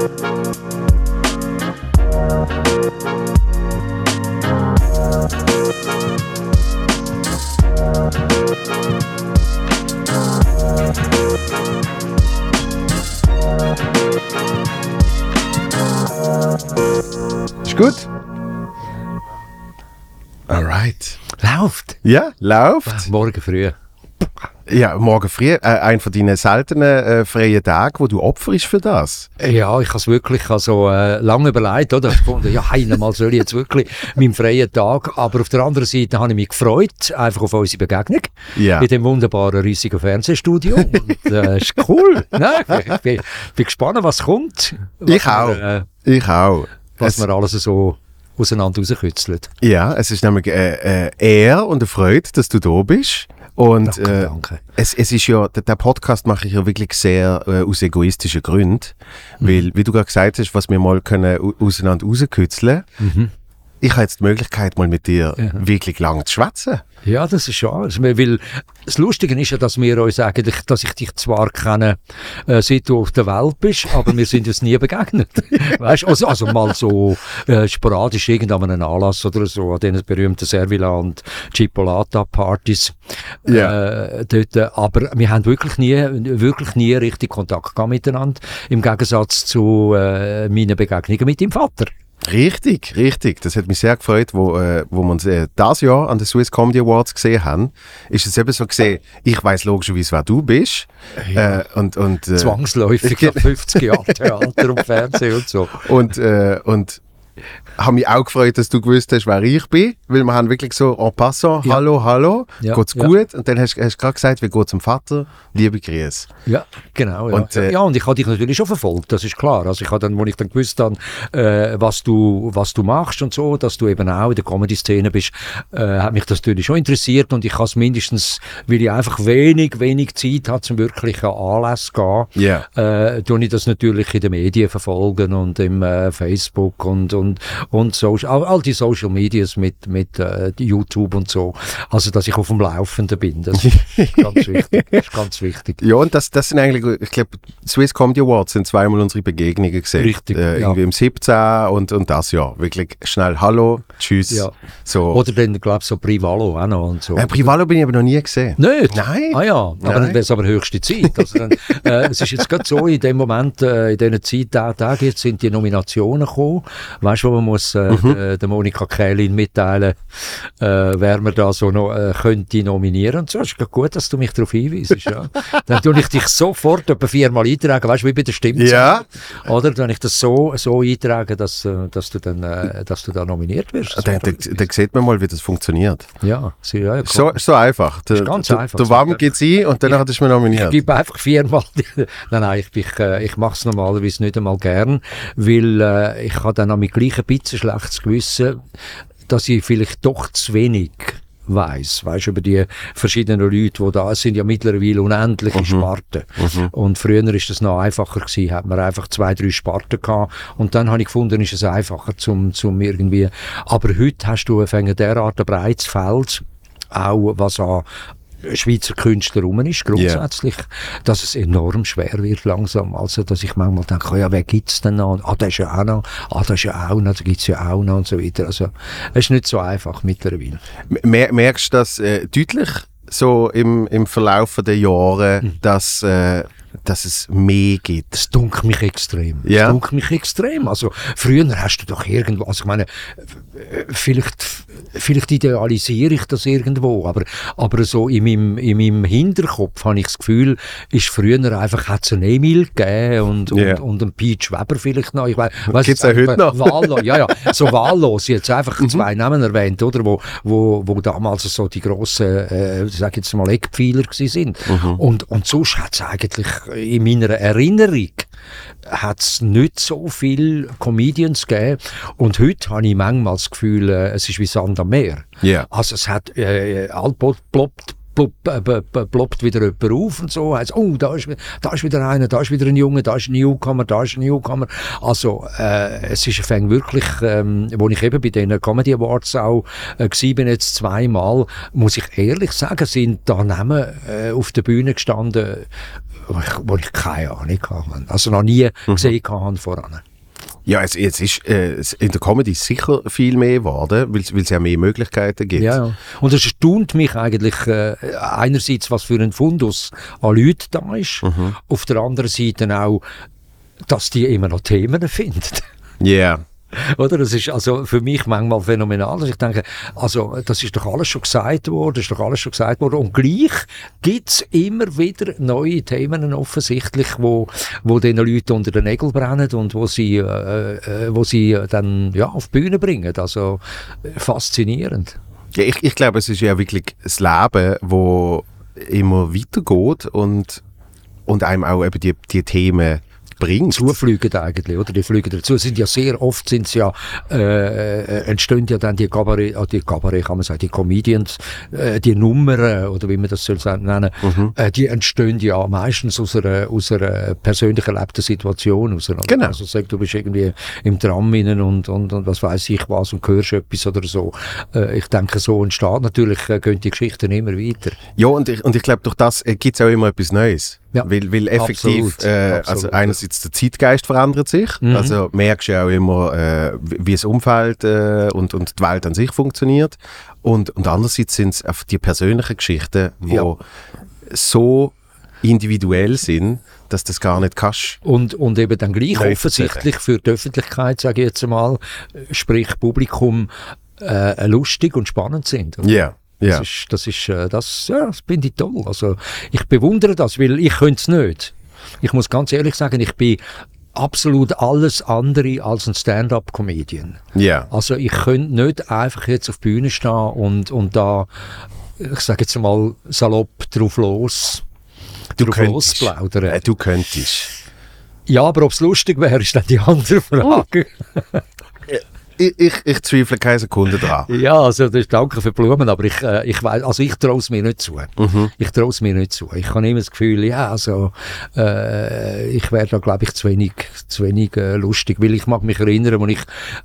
Ist gut? Alright. Läuft. Ja, läuft. Morgen früh. Ja, morgen früh, äh, ein von deinen seltenen äh, freien Tagen, wo du opferst für das. Ja, ich habe es wirklich also, äh, lange überlegt. Oder? Ich gefunden, ja, einmal soll ich jetzt wirklich meinen freien Tag. Aber auf der anderen Seite habe ich mich gefreut, einfach auf unsere Begegnung. Ja. In dem wunderbaren, riesigen Fernsehstudio. Und äh, ist cool. Nein, ich bin, bin gespannt, was kommt. Was Ich auch. Wir, äh, Ich auch. was Es, wir alles so auseinander rauskützeln. ja, es ist nämlich äh, äh, Ehr und eine Freude, dass du da bist. Und Danke, äh, danke. Es, es ist ja, der, Podcast mache ich ja wirklich sehr äh, aus egoistischen Gründen, Mhm. weil, wie du gerade gesagt hast, was wir mal können au- auseinander rauskützeln, Mhm. Ich habe jetzt die Möglichkeit, mal mit dir wirklich lang zu schwätzen. Ja, das ist ja alles. Weil das Lustige ist ja, dass wir uns eigentlich, dass ich dich zwar kenne, äh, seit du auf der Welt bist, aber wir sind uns nie begegnet. weißt also, also mal so äh, sporadisch irgend an einem Anlass oder so, an diesen berühmten Servila und Chipolata-Partys. Ja. Äh, dort, äh, aber wir haben wirklich nie, wirklich nie richtig Kontakt gehabt miteinander. Im Gegensatz zu äh, meinen Begegnungen mit deinem Vater. Richtig, richtig. Das hat mich sehr gefreut, wo, äh, wo wir uns äh, das Jahr an den Swiss Comedy Awards gesehen haben. Ist es eben so gesehen, ich weiß logischerweise, wer du bist. Äh, und, und, äh, Zwangsläufig nach 50 Jahren Theater und Fernsehen und so. und, äh, und habe mich auch gefreut, dass du gewusst hast, wer ich bin, weil wir haben wirklich so en passant, Ja. hallo, hallo, Ja, geht's ja. gut? Und dann hast du gerade gesagt, wie geht's dem Vater? Liebe Grüße. Ja, genau. Ja. Und, äh, ja, und ich habe dich natürlich schon verfolgt, das ist klar. Also ich habe dann, wo ich dann gewusst habe, äh, was, du, was du machst und so, dass du eben auch in der Comedy-Szene bist, äh, hat mich das natürlich schon interessiert und ich habe es mindestens, weil ich einfach wenig, wenig Zeit habe, zum wirklich an Anlässe zu gehen, Ja. äh, tue ich das natürlich in den Medien verfolgen und im äh, Facebook und, und, und social, all, all die Social Medias mit, mit äh, YouTube und so. Also, dass ich auf dem Laufenden bin, das ist ganz wichtig. Ist ganz wichtig. Ja, und das, das sind eigentlich, ich glaube, Swiss Comedy Awards sind zweimal unsere Begegnungen gesehen. Richtig, Äh, ja. Irgendwie im 17 und, und das Jahr. Wirklich schnell Hallo, Tschüss. Ja. So. Oder dann, glaube ich, so Privalo auch noch und so. äh, Privalo bin ich aber noch nie gesehen. Nicht? Nein. Ah ja, aber Nein. dann wäre es aber höchste Zeit. Also dann, äh, es ist jetzt gerade so, in dem Moment, äh, in diesen Zeittagen, jetzt sind die Nominationen gekommen. Weißt wo man muss äh, Mhm. der, der Monika Kählin mitteilen, äh, wer man da so noch äh, könnte nominieren. Und so ist gut, dass du mich darauf hinweisst. Ja. Dann tue ich dich sofort etwa viermal eintragen, weißt du, wie bei der Stimme. Ja. Oder? Dann ich das so, so eintragen, dass, äh, dass, du dann, äh, dass du da nominiert wirst. Dann, dann, dann sieht man mal, wie das funktioniert. ja, so, ja, So, so einfach. Der, Ist ganz einfach. Der Warm geht's ein und dann hat es mir nominiert. Ich gebe einfach viermal. nein, nein, ich, ich, äh, ich mache es normalerweise nicht einmal gern, weil äh, ich habe dann an mich gleich ein bisschen schlechtes Gewissen, dass ich vielleicht doch zu wenig weiß, weißt über die verschiedenen Leute, die da sind, ja mittlerweile unendliche Sparten. Und früher ist das noch einfacher gewesen, hat man einfach zwei, drei Sparten gehabt. Und dann habe ich gefunden, ist es einfacher zum, zum irgendwie, aber heute hast du ein derart ein breites Feld, auch was an Schweizer Künstler rum ist, grundsätzlich, dass es enorm schwer wird langsam. Also, dass ich manchmal denke, ja, wer gibt's denn noch? Ah, der ist ja auch noch, ah, der ist ja auch noch, da gibt's ja auch noch und so weiter. Also, es ist nicht so einfach mittlerweile. Mer merkst du das äh, deutlich so im, im Verlauf der Jahre, Hm. dass, äh, dass es mehr gibt? Das dunkelt mich extrem. Ja. Das dunkelt mich extrem. Also, früher hast du doch irgendwo, also ich meine, vielleicht, vielleicht idealisiere ich das irgendwo, aber, aber so in meinem, in meinem Hinterkopf habe ich das Gefühl, ist früher einfach, hat es einen Emil gegeben und, Ja. und, und einen Peach Weber vielleicht noch. Ich weiss Gibt's auch heute noch? Wahllos, ja, ja, so wahllos, jetzt einfach Mhm. zwei Namen erwähnt, oder, wo, wo, wo damals so die grossen, äh, sag jetzt mal, Eckpfeiler gewesen sind. Mhm. Und, und sonst hat es eigentlich in meiner Erinnerung hat's nicht so viel Comedians gegeben. Und heute habe ich manchmal das Gefühl, äh, es ist wie Sand am Meer. Ja. Also es hat äh, allpop ploppt plopp, äh, ploppt wieder jemand auf und so. Heisst, oh, da ist, da ist wieder einer, da ist wieder ein Junge, da ist ein Newcomer, da ist ein Newcomer. Also, äh, es ist ein wirklich, ähm, wo ich eben bei den Comedy Awards auch äh, bin jetzt zweimal, muss ich ehrlich sagen, sind da Namen äh, auf der Bühne gestanden, wo ich, wo ich keine Ahnung hatte. Also noch nie mhm. gesehen habe voran. Ja, es, es ist äh, in der Comedy sicher viel mehr geworden, weil es ja mehr Möglichkeiten gibt. Ja, ja. Und es erstaunt mich eigentlich äh, einerseits, was für ein Fundus an Leuten da ist, mhm. auf der anderen Seite auch, dass die immer noch Themen finden. Ja. Yeah. Oder? Das ist also für mich manchmal phänomenal. Also ich denke, also das ist doch alles schon gesagt worden, ist doch alles schon gesagt worden. Und gleich gibt es immer wieder neue Themen offensichtlich, wo, wo den Leuten unter den Nägeln brennen und wo sie, äh, äh, wo sie dann ja, auf die Bühne bringen. Also faszinierend. Ja, ich, ich glaube, es ist ja wirklich das Leben, wo immer weitergeht und, und einem auch eben die, die Themen bringt. Zufliegen eigentlich, oder? Die fliegen dazu. Sind ja sehr oft sind ja, äh, äh, entstehen ja dann die Kabarett, äh, die Kabarett kann man sagen, die Comedians, äh, die Nummern, oder wie man das soll nennen, mhm. äh, die entstehen ja meistens aus einer, aus einer persönlich erlebten Situation. Aus einer, genau. Also sag, du bist irgendwie im Tram innen und, und, und was weiß ich was und hörst etwas oder so. Äh, ich denke, so entsteht natürlich, äh, gehen die Geschichten immer weiter. Ja, und ich, und ich glaube, durch das äh, gibt es auch immer etwas Neues. Ja. Weil, weil effektiv, absolut, äh, absolut. also einerseits der Zeitgeist verändert sich, mhm. also merkst du ja auch immer, äh, wie das Umfeld äh, und, und die Welt an sich funktioniert und, und andererseits sind es die persönlichen Geschichten, die ja. so individuell sind, dass das gar nicht kannst. Und, und eben dann gleich offensichtlich für die Öffentlichkeit, sage ich jetzt mal, sprich Publikum, äh, lustig und spannend sind. Ja. Yeah. Ja. Das ist, das ist, äh, das, ja, das finde ich toll. Also, ich bewundere das, weil ich könnte es nicht. Ich muss ganz ehrlich sagen, ich bin absolut alles andere als ein Stand-up-Comedian. Ja. Also ich könnte nicht einfach jetzt auf die Bühne stehen und, und da, ich sage jetzt mal salopp drauf los, du drauf könntest. losplaudern. Äh, du könntest. Ja, aber ob es lustig wäre, ist dann die andere Frage. ich, ich, ich, zweifle keine Sekunde dran. Ja, also das ist danke für die Blumen, aber ich, äh, ich weiß, also ich traue es mir nicht zu. Mhm. Ich traue es mir nicht zu. Ich habe immer das Gefühl, ja, also äh, ich wäre da glaube ich zu wenig, zu wenig äh, lustig, weil ich mag mich erinnern, als ich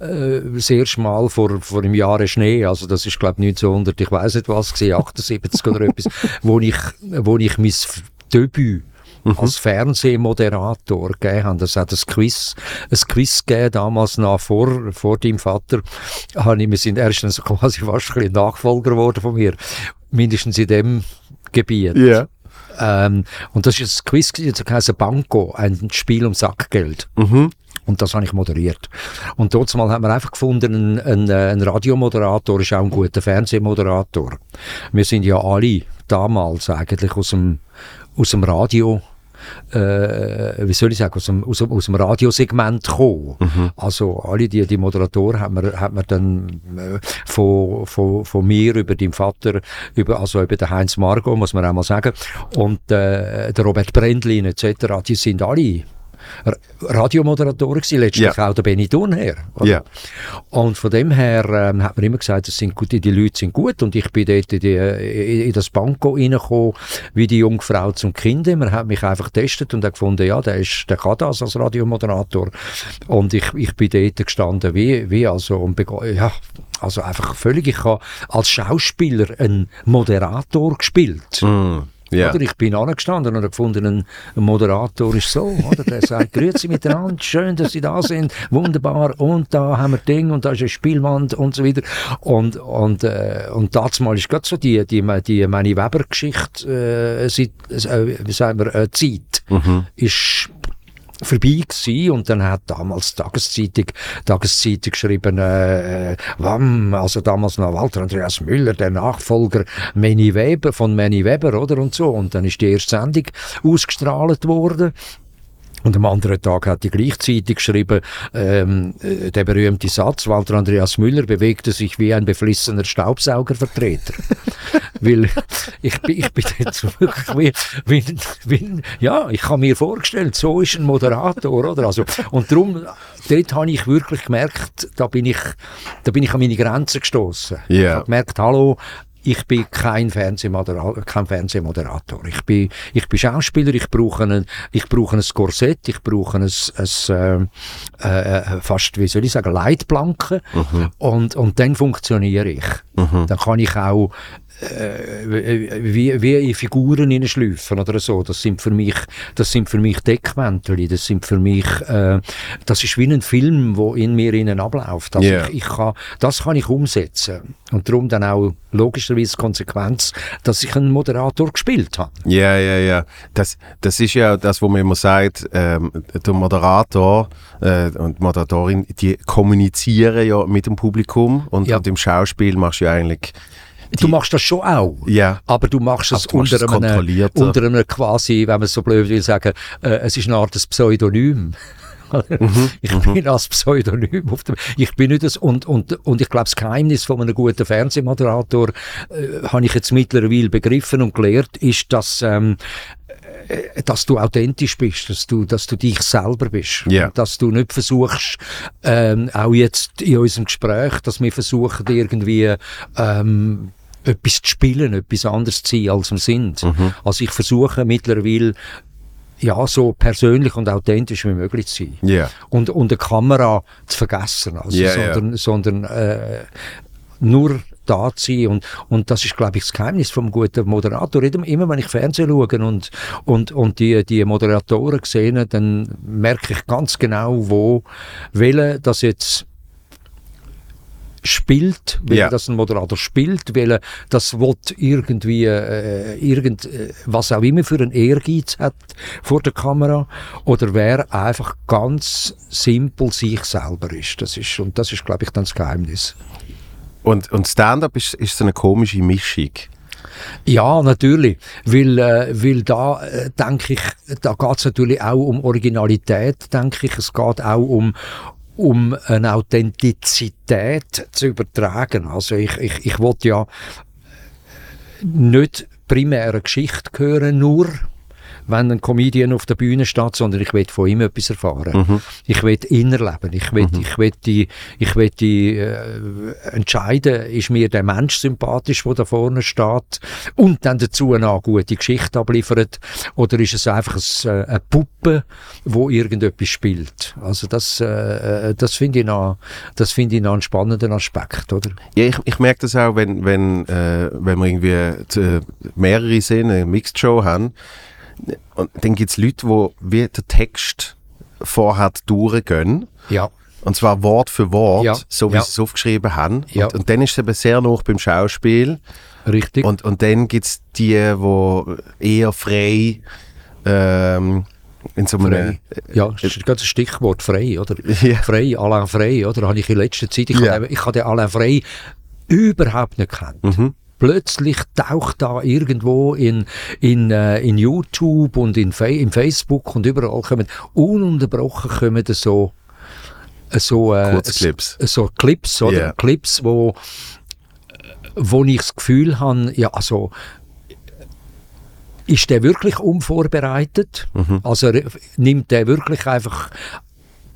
äh, das erste Mal vor, vor einem Jahr Schnee, also das ist glaube ich 1900, ich weiß nicht was, 78 oder etwas, wo ich, wo ich mein Debüt mhm. als Fernsehmoderator gegeben haben. Das hat ein Quiz, ein Quiz gegeben, damals noch vor, vor deinem Vater. Habe ich, wir sind erstens quasi fast ein Nachfolger geworden von mir. Mindestens in dem Gebiet. Yeah. Ähm, und das ist ein Quiz, das heißt Banco, ein Spiel um Sackgeld. Mhm. Und das habe ich moderiert. Und dort mal haben wir einfach gefunden, ein, ein, ein Radiomoderator ist auch ein guter Fernsehmoderator. Wir sind ja alle damals eigentlich aus dem, aus dem Radio äh, wie soll ich sagen, aus dem, aus, aus dem Radiosegment gekommen. Mhm. Also alle die, die Moderatoren haben wir, haben wir dann äh, von, von, von mir über deinen Vater, über, also über den Heinz Margot, muss man auch mal sagen, und äh, der Robert Brendlin etc., die sind alle Radiomoderatoren gewesen, letztlich ja. auch der Benny Thunherr. Ja. Und von dem her ähm, hat man immer gesagt, das sind gut, die Leute sind gut und ich bin dort in, die, in, in das Banko reingekommen, wie die Jungfrau zum Kind. Man hat mich einfach getestet und hat gefunden, ja, der, ist, der kann das als Radiomoderator. Und ich, ich bin dort gestanden, wie, wie also, und ja, also einfach völlig, ich habe als Schauspieler einen Moderator gespielt. Mm. Yeah. Oder ich bin angestanden und habe gefunden, ein, Moderator ist so, oder? Der sagt, grüezi miteinander, schön, dass Sie da sind, wunderbar, und da haben wir Ding, und da ist eine Spielwand, und so weiter. Und, und, äh, und das mal ist gerade so die, die, die Manny Weber-Geschichte, äh, äh, wie sagen wir, äh, Zeit, mhm. ist vorbei gewesen und dann hat damals Tageszeitung, Tageszeitung geschrieben, äh, äh Wam, also damals noch Walter Andreas Müller, der Nachfolger Manny Weber, von Manny Weber, oder, und so. Und dann ist die erste Sendung ausgestrahlt worden und am anderen Tag hat die gleichzeitig geschrieben, ähm, äh, der berühmte Satz, Walter Andreas Müller bewegte sich wie ein beflissener Staubsaugervertreter. Weil ich bin, ich bin jetzt wirklich wie, wie, wie, ja, ich habe mir vorgestellt, so ist ein Moderator, oder? Also, und darum, dort habe ich wirklich gemerkt, da bin ich, da bin ich an meine Grenzen gestoßen. Yeah. Ich habe gemerkt, hallo, ich bin kein Fernsehmoderator, kein Fernsehmoderator. Ich bin, ich bin Schauspieler, ich brauche ein, ich brauche ein Korsett, ich brauche ein, ein äh, äh, fast, wie soll ich sagen, Leitplanken. Mhm. Und, und dann funktioniere ich. Mhm. Dann kann ich auch wie, wie in Figuren hineinschleifen oder so. Das sind für mich, das sind für mich Deckwäntel, das sind für mich, äh, das ist wie ein Film, wo in mir innen abläuft. Also yeah. ich, ich kann, das kann ich umsetzen. Und darum dann auch logischerweise Konsequenz, dass ich einen Moderator gespielt habe. Ja, ja, ja. Das, das ist ja das, wo man immer sagt, ähm, der Moderator äh, und die Moderatorin, die kommunizieren ja mit dem Publikum und, ja. und im Schauspiel machst du ja eigentlich Du machst das schon auch, ja. aber du machst es du unter, einem, unter einem quasi, wenn man es so blöd will sagen, äh, es ist eine Art Pseudonym. Mhm, ich mhm. bin als Pseudonym auf dem, ich bin nicht das, und, und, und ich glaube, das Geheimnis von einem guten Fernsehmoderator, äh, habe ich jetzt mittlerweile begriffen und gelernt, ist, dass, ähm, äh, dass du authentisch bist, dass du, dass du dich selber bist. Yeah. Dass du nicht versuchst, ähm, auch jetzt in unserem Gespräch, dass wir versuchen irgendwie, ähm, etwas zu spielen, etwas anderes zu sein, als wir sind. Mhm. Also ich versuche mittlerweile ja, so persönlich und authentisch wie möglich zu sein. Yeah. Und, und eine Kamera zu vergessen. Also, yeah, sondern, sondern äh, nur da zu sein. Und, und das ist, glaube ich, das Geheimnis vom guten Moderator. Immer, wenn ich Fernsehen schaue und, und, und die, die Moderatoren sehe, dann merke ich ganz genau, wo, welche das jetzt spielt, weil ja. das ein Moderator spielt, weil das will irgendwie äh, irgend äh, was auch immer für einen Ehrgeiz hat vor der Kamera oder wer einfach ganz simpel sich selber ist. Das ist und das ist glaube ich dann das Geheimnis. Und, und Stand-up ist, ist so eine komische Mischung. Ja, natürlich, weil, äh, weil da äh, denke ich, da geht es natürlich auch um Originalität, denke ich, es geht auch um, um eine Authentizität zu übertragen. Also ich, ich, ich wollte ja nicht primär Geschichte hören, nur wenn ein Comedian auf der Bühne steht, sondern ich will von ihm etwas erfahren. Mhm. Ich will ihn erleben. Ich will, mhm. ich will, die, ich will die, äh, entscheiden, ist mir der Mensch sympathisch, der da vorne steht und dann dazu eine gute Geschichte abliefert oder ist es einfach ein, äh, eine Puppe, wo irgendetwas spielt. Also das, äh, äh das finde ich noch, das finde ich noch einen spannenden Aspekt, oder? Ja, ich, ich merke das auch, wenn, wenn, äh, wenn wir irgendwie mehrere Szenen, eine Mixed Show haben, und dann gibt es Leute, die wie der Text vorher durchgehen. Ja. Und zwar Wort für Wort, ja. so wie ja. sie es aufgeschrieben haben. Ja. Und, und, dann ist es eben sehr noch beim Schauspiel. Richtig. Und, und dann gibt es die, die eher frei ähm, in so einem... Ja, das ist ein Stichwort, frei, oder? Ja. Frei, Alain Frei, oder? Habe ich in letzter Zeit, ich, ja. habe, ich habe den Alain Frei überhaupt nicht gekannt. Mhm plötzlich taucht da irgendwo in, in, äh, in YouTube und in, in Facebook und überall kommen ununterbrochen kommen so so, äh, Clips. so Clips oder yeah. Clips, wo wo ich das Gefühl habe, ja also ist der wirklich unvorbereitet? Mhm. Also nimmt der wirklich einfach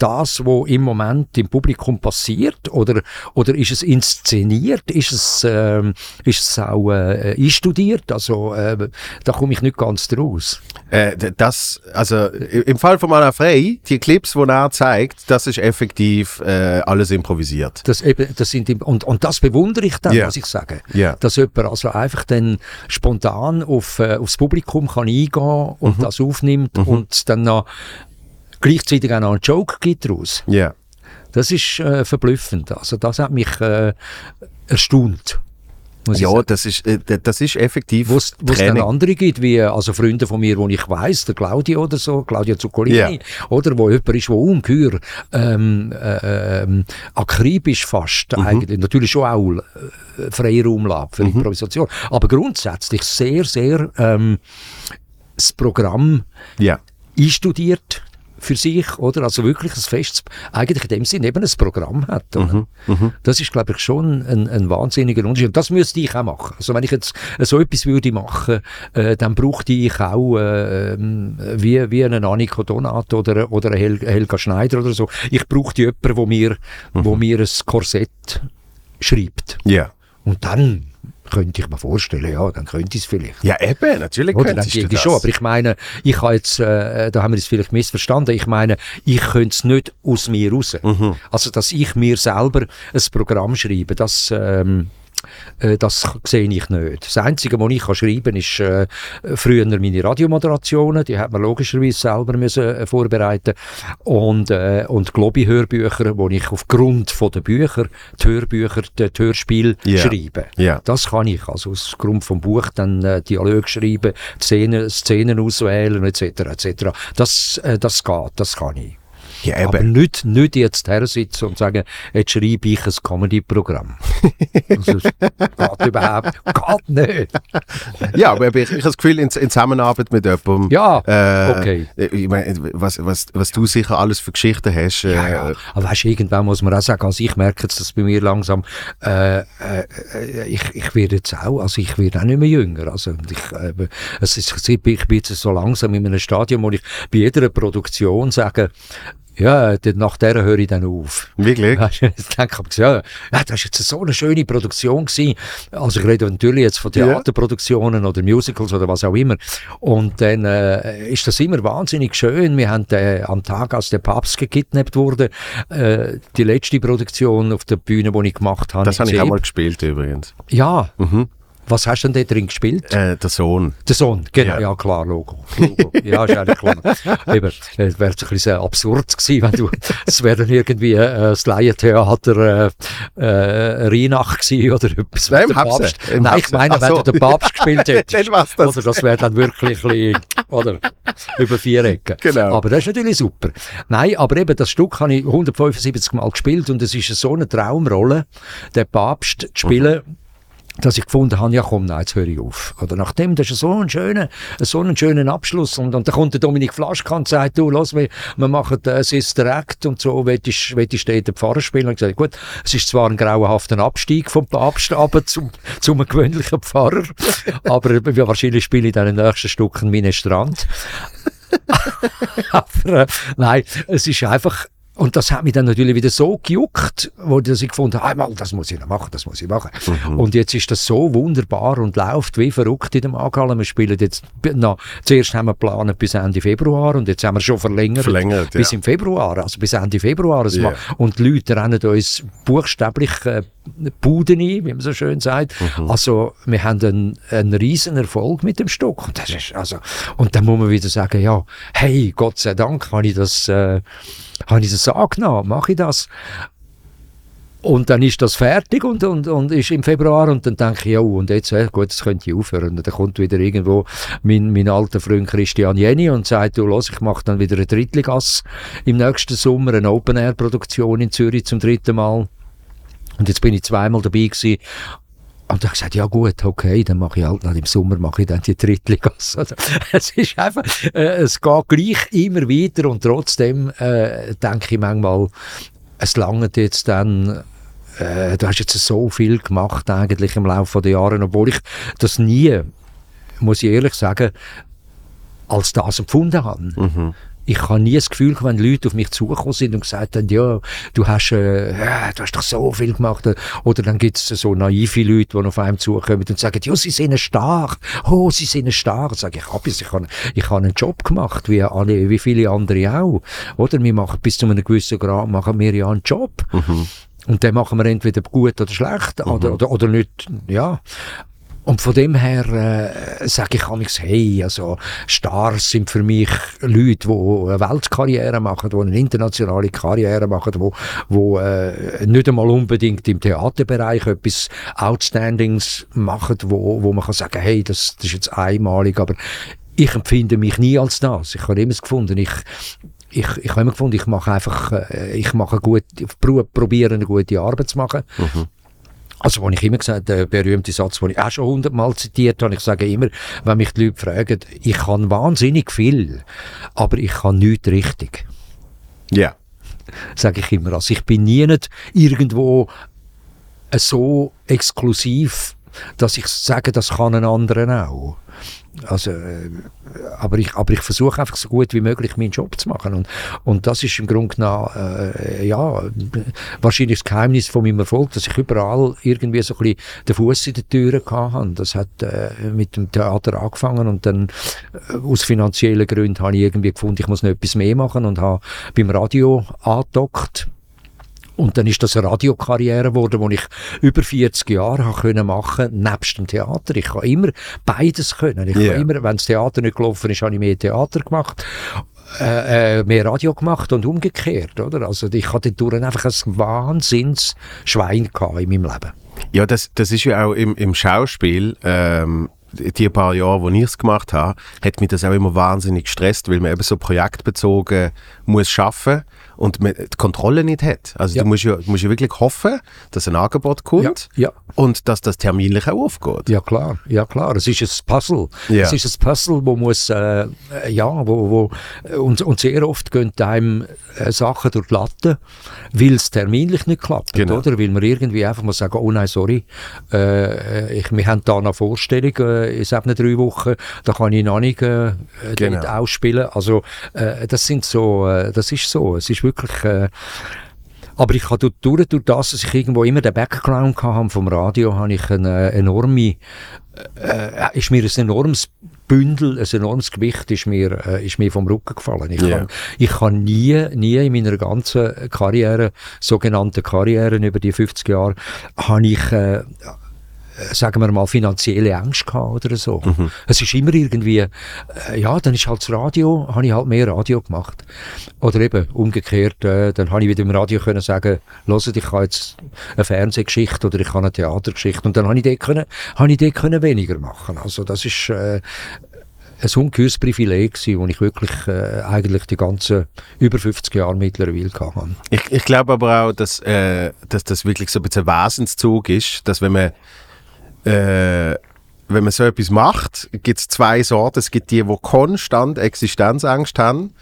das, was im Moment im Publikum passiert? Oder, oder ist es inszeniert? Ist es, äh, ist es auch äh, einstudiert? Also, äh, da komme ich nicht ganz draus. Äh, das, also im Fall von Anna Frey, die Clips, die er zeigt, das ist effektiv äh, alles improvisiert. Das, eben, das sind, und, und das bewundere ich dann, yeah. muss ich sagen. Yeah. Dass jemand also einfach dann spontan auf, äh, aufs Publikum kann eingehen und mhm. das aufnimmt mhm. und dann noch gleichzeitig auch noch einen Joke gibt daraus. Ja. Yeah. Das ist äh, verblüffend. Also das hat mich äh, erstaunt. Ja, das ist, äh, das ist effektiv. Wo es dann andere gibt, wie also Freunde von mir, wo ich weiß, der Claudio oder so, Claudio Zuccolini, yeah. oder wo jemand ist, der ungeheuer ähm, äh, ähm, akribisch fast mhm. eigentlich, natürlich schon auch äh, Freiraum lässt für mhm. Improvisation, aber grundsätzlich sehr, sehr ähm, das Programm yeah. einstudiert, für sich, oder? Also wirklich ein festes, eigentlich in dem Sinne eben ein Programm hat. Mhm, mh. Das ist, glaube ich, schon ein, ein wahnsinniger Unterschied. Und das müsste ich auch machen. Also wenn ich jetzt so etwas würde machen, äh, dann brauchte ich auch äh, wie, wie einen Annika Donat oder, oder einen Hel Helga Schneider oder so. Ich brauchte jemanden, wo mir, mhm. wo mir ein Korsett schreibt. Ja. Yeah. Und dann könnte ich mir vorstellen, ja, dann könnte ich es vielleicht. Ja, eben, natürlich Oder, könnte ich das. schon, aber ich meine, ich habe jetzt, äh, da haben wir es vielleicht missverstanden, ich meine, ich könnte es nicht aus mir raus. Mhm. Also, dass ich mir selber ein Programm schreibe, das, ähm, äh, das sehe ich nicht. Das Einzige, was ich kann schreiben kann, ist äh, früher meine Radiomoderationen, die hat man logischerweise selber müssen, äh, vorbereiten und, äh, und Globi-Hörbücher, wo ich aufgrund von den Büchern, die Hörbücher, die Hörspiel yeah. schreibe. Yeah. Das kann ich, also aufgrund vom Buch dann äh, Dialog schreiben, Szenen, Szenen auswählen etc. etc. Das, äh, das geht, das kann ich. Ja, aber nicht, nicht jetzt her sitzen und sagen, jetzt schreibe ich ein Comedy-Programm. das geht überhaupt geht nicht. ja, aber ich, ich habe das Gefühl, in, in Zusammenarbeit mit jemandem. Ja, äh, okay. Ich meine, was, was, was du sicher alles für Geschichten hast. Äh, ja, ja. Aber weißt irgendwann muss man auch sagen, also ich merke jetzt, dass bei mir langsam, äh, äh, ich, ich werde jetzt auch, also ich werde auch nicht mehr jünger. Also ich, äh, es ist, ich bin jetzt so langsam in einem Stadium, wo ich bei jeder Produktion sage, ja, nach der höre ich dann auf. Wirklich? ich denke, ja, ja, das war jetzt so eine schöne Produktion gewesen. Also ich rede natürlich jetzt von Theaterproduktionen oder Musicals oder was auch immer. Und dann äh, ist das immer wahnsinnig schön. Wir haben äh, am Tag, als der Papst gekidnappt wurde, äh, die letzte Produktion auf der Bühne, die ich gemacht habe. Das habe ich auch mal gespielt übrigens. Ja. Mhm. Was hast du denn da drin gespielt? Äh, der Sohn. Der Sohn, genau, ja, ja klar, Logo. Logo. ja, ist eigentlich klar. Eben, es wäre ein bisschen absurd gewesen, wenn du, es wäre dann irgendwie äh, das Laientheater äh, äh, Rheinach gewesen oder etwas. Nein, Papst. Nein, ich meine, wenn so. du den Papst gespielt hättest. das. Oder das wäre dann wirklich ein bisschen, oder, über vier Ecken. Genau. Aber das ist natürlich super. Nein, aber eben, das Stück habe ich 175 Mal gespielt und es ist so eine Traumrolle, den Papst zu spielen. Mhm dass ich gefunden habe, ja komm, nein, jetzt höre ich auf. Oder nachdem, das ist so ein schöner, so einen schönen Abschluss. Und, und dann kommt der Dominik Flaschka und sagt, du, lass, wir, wir machen äh, Sister Act und so, willst, du den Pfarrer spielen? Und ich gesagt, gut, es ist zwar ein grauenhafter Abstieg vom Papst aber zum, zum gewöhnlichen Pfarrer, aber wahrscheinlich spiele ich dann im nächsten Stück einen Minestrand. aber äh, nein, es ist einfach und das hat mich dann natürlich wieder so gejuckt, wo ich gefunden habe, einmal, das muss ich noch machen, das muss ich machen. Mhm. Und jetzt ist das so wunderbar und läuft wie verrückt in dem Angallen. Wir spielen jetzt, na, zuerst haben wir geplant bis Ende Februar und jetzt haben wir schon verlängert, verlängert bis ja. im Februar, also bis Ende Februar. Yeah. Und die Leute rennen uns buchstäblich äh, Buden ein, wie man so schön sagt. Mhm. Also wir haben einen, einen riesen Erfolg mit dem Stück. Und, das ist, also, und dann muss man wieder sagen, ja, hey, Gott sei Dank habe ich das... Äh, habe ich das angenommen, mache ich das. Und dann ist das fertig und, und, und ist im Februar und dann denke ich, ja, und jetzt, äh, gut, das könnte ich aufhören. Und dann kommt wieder irgendwo mein, mein alter Freund Christian Jenny und sagt, du, los, ich mache dann wieder eine Drittligasse im nächsten Sommer, eine Open-Air-Produktion in Zürich zum dritten Mal. Und jetzt bin ich zweimal dabei gewesen und dann gesagt, ja gut, okay, dann mache ich halt, dann im Sommer mache ich dann die Drittligasse. Also, es ist einfach, äh, es geht gleich immer weiter und trotzdem äh, denke ich manchmal, es langt jetzt dann, äh, du hast jetzt so viel gemacht eigentlich im Laufe der Jahre, obwohl ich das nie, muss ich ehrlich sagen, als das empfunden habe. Mhm ich habe nie das Gefühl, wenn Leute auf mich zugekommen sind und gesagt haben, ja, du hast, äh, ja, du hast doch so viel gemacht. Oder dann gibt es so naive Leute, die auf einem zukommen und sagen, ja, sie sind stark. Oh, sie sind stark. Sag ich, hab ich, ich habe ich hab einen Job gemacht, wie alle, wie viele andere auch. Oder wir machen bis zu einem gewissen Grad machen wir ja einen Job. Mhm. Und dann machen wir entweder gut oder schlecht mhm. oder, oder, oder nicht, ja. Und von dem her äh, sage ich amigs, hey, also Stars sind für mich Leute, die eine Weltkarriere machen, die eine internationale Karriere machen, die, die äh, nicht einmal unbedingt im Theaterbereich etwas Outstandings machen, wo, wo man kann sagen, hey, das, das ist jetzt einmalig, aber ich empfinde mich nie als das. Ich habe immer gefunden, ich, ich, ich habe immer gefunden, ich mache einfach, äh, ich mache gut, probiere eine gute Arbeit zu machen. Mhm. Also, wo ich immer gesagt der berühmte Satz, den ich auch schon hundertmal zitiert habe, ich sage immer, wenn mich die Leute fragen, ich kann wahnsinnig viel, aber ich kann nichts richtig. Ja. Yeah. Sage ich immer. Also, ich bin nie nicht irgendwo so exklusiv, dass ich sage, das kann ein anderer auch. Also, äh, aber ich, aber ich versuche einfach so gut wie möglich meinen Job zu machen. Und, und das ist im Grunde genommen, äh, ja, wahrscheinlich das Geheimnis von meinem Erfolg, dass ich überall irgendwie so ein bisschen den Fuß in den Türen hatte. Das hat äh, mit dem Theater angefangen und dann äh, aus finanziellen Gründen habe ich irgendwie gefunden, ich muss noch etwas mehr machen und habe beim Radio angedockt Und dann ist das eine Radiokarriere geworden, die ich über 40 Jahre habe können machen nebst dem Theater. Ich habe immer beides können. Ich yeah. immer, wenn das Theater nicht gelaufen ist, habe ich mehr Theater gemacht. Äh, äh, mehr Radio gemacht und umgekehrt, oder? Also ich hatte dort einfach ein Wahnsinnsschwein in meinem Leben. Ja, das, das ist ja auch im, im Schauspiel, ähm, die paar Jahre, wo ich es gemacht habe, hat mich das auch immer wahnsinnig gestresst, weil man eben so projektbezogen muss schaffen und man die Kontrolle nicht hat. Also ja. du, musst ja, du musst ja wirklich hoffen, dass ein Angebot kommt ja, und dass das terminlich auch aufgeht. Ja klar, ja klar. Es ist ein Puzzle. Es ist ein Puzzle, wo muss, äh, ja, wo, wo und, und sehr oft gehen einem äh, Sachen durch die Latte, weil es terminlich nicht klappt, genau. oder? Weil man irgendwie einfach mal sagen, oh nein, sorry, äh, ich, wir haben da eine Vorstellung äh, in sieben, drei Wochen, da kann ich noch nicht äh, genau. ausspielen. Also äh, das sind so, äh, das ist so. Es ist wirklich äh, aber ich habe durch, durch das, dass ich irgendwo immer den Background hatte vom Radio, habe ich eine enorme, äh, ist mir ein enormes Bündel, ein enormes Gewicht ist mir, äh, ist mir vom Rücken gefallen. Ich, yeah. kann, ich kann nie, nie in meiner ganzen Karriere, sogenannten Karrieren über die 50 Jahre, habe ich äh, äh, sagen wir mal, finanzielle Angst gehabt oder so. Mhm. Es ist immer irgendwie, äh, ja, dann ist halt das Radio, habe ich halt mehr Radio gemacht. Oder eben umgekehrt, äh, dann habe ich wieder im Radio können sagen, hört, ich habe jetzt eine Fernsehgeschichte oder ich habe eine Theatergeschichte und dann habe ich dort können, habe ich dort können weniger machen. Also das ist äh, ein ungeheures Privileg gewesen, das ich wirklich äh, eigentlich die ganzen über 50 Jahre mittlerweile hatte. Ich, ich glaube aber auch, dass, äh, dass das wirklich so ein bisschen ein Wesenszug ist, dass wenn man äh, wenn man so etwas macht, gibt es zwei Sorten. Es gibt die, die konstant Existenzangst haben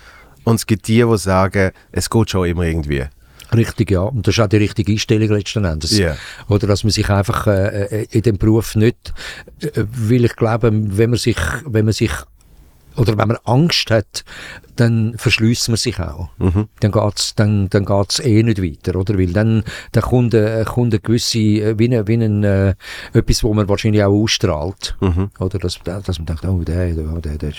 und es gibt die, die sagen, es geht schon immer irgendwie. Richtig, ja. Und das ist auch die richtige Einstellung letzten Endes. Yeah. Oder dass man sich einfach äh, äh in dem Beruf nicht, äh, weil ich glaube, wenn man sich, wenn man sich oder wenn man Angst hat, dann verschließt man sich auch. Mhm. Dann geht's, dann, dann geht's eh nicht weiter, oder? Weil dann, dann kommt, äh, kommt eine gewisse, äh, wie, ein, wie ein, äh, etwas, wo man wahrscheinlich auch ausstrahlt. Mhm. Oder? Dass, dass man denkt, oh, der, der, der, der,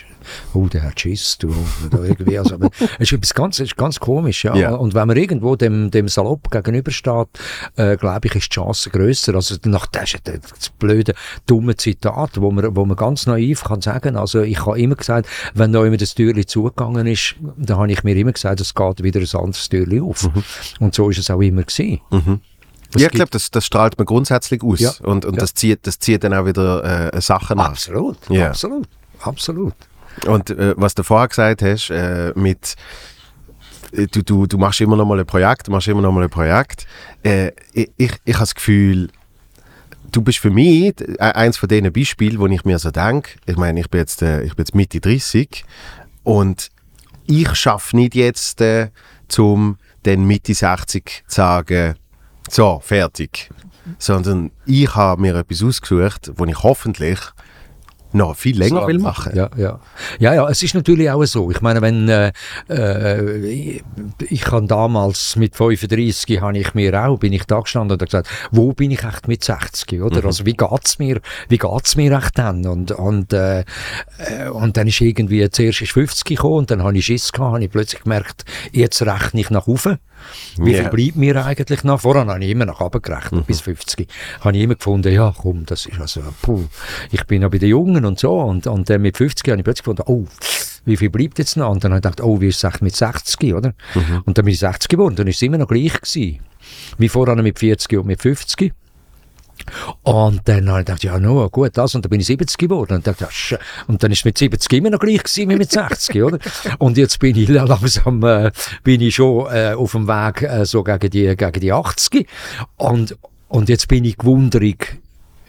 oh, der hat Schiss, du, oder irgendwie. Also, aber, es ist etwas ganz, ist ganz komisch, ja. ja. Und wenn man irgendwo dem, dem Salopp gegenübersteht, äh, glaube ich, ist die Chance grösser. Also, nach das, das blöde, dumme Zitat, wo man, wo man ganz naiv kann sagen, also, ich habe immer gesagt, wenn da immer das Türchen zugegangen ist, dann habe ich mir immer gesagt, es geht wieder ein anderes Türchen auf. Mhm. Und so ist es auch immer gewesen. Mhm. Ja, ich glaube, das, das strahlt man grundsätzlich aus. Ja, und und ja. das, zieht, das zieht dann auch wieder äh, Sachen an. Absolut, ja. absolut, absolut. Und äh, was du vorher gesagt hast, äh, mit äh, du, du, du machst immer noch mal ein Projekt, du machst immer noch mal ein Projekt. Äh, ich ich, ich habe das Gefühl, du bist für mich äh, eins von diesen Beispielen, wo ich mir so denke, ich meine, ich bin jetzt, ich bin jetzt Mitte 30 und ich schaffe nicht jetzt, äh, zum den Mitte 60 zu sagen, so, fertig. Sondern ich habe mir etwas ausgesucht, wo ich hoffentlich noch viel länger so, will machen. Ja, ja. ja, ja, es ist natürlich auch so. Ich meine, wenn äh, äh, ich kann damals mit 35 habe ich mir auch bin ich da gestanden und gesagt, wo bin ich echt mit 60, oder? Mhm. Also wie geht's mir, wie geht's mir echt dann? Und und äh, äh und dann ist irgendwie zuerst ist 50 gekommen und dann habe ich Schiss gehabt, habe ich plötzlich gemerkt, jetzt rechne ich nach oben. Wie yeah. viel bleibt mir eigentlich noch? Vorher habe ich immer nach oben gerechnet, mhm. bis 50. Habe ich immer gefunden, ja komm, das ist also, puh, ich bin ja bei den Jungen und so. Und, und dann mit 50 habe ich plötzlich gefunden, oh, wie viel bleibt jetzt noch? Und dann habe ich gedacht, oh, wie ist es mit 60, oder? Mhm. Und dann bin ich 60 geworden, dann ist es immer noch gleich gewesen. Wie vorher mit 40 und mit 50. Und dann habe ich gedacht, ja, no, gut, das. Und dann bin ich 70 geworden. Und, dachte, ja, und dann ist es mit 70 immer noch gleich gewesen wie mit 60, oder? Und jetzt bin ich langsam, äh, bin ich schon äh, auf dem Weg äh, so gegen die, gegen die 80. Und, und jetzt bin ich gewundrig,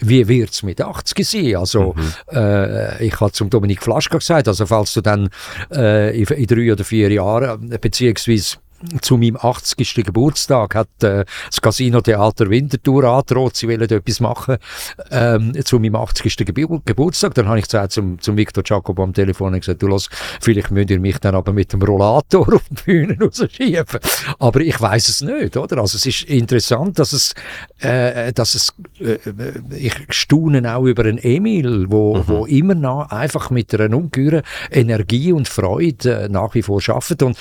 wie es mit 80 sein? Also, mhm. äh, ich habe zum Dominik Flaschka gesagt, also falls du dann äh, in, in drei oder vier Jahren, beziehungsweise zu meinem 80. Geburtstag hat äh, das Casino Theater Winterthur angedroht, sie wollen etwas machen ähm, zu meinem 80. Gebur Geburtstag. Dann habe ich gesagt zum, zum Victor Jacob am Telefon und gesagt, du los, vielleicht müsst ihr mich dann aber mit dem Rollator auf die Bühne rausschieben. Aber ich weiß es nicht, oder? Also es ist interessant, dass es, äh, dass es äh, ich staune auch über einen Emil, wo, mhm. wo immer noch einfach mit einer ungeheuren Energie und Freude äh, nach wie vor arbeitet und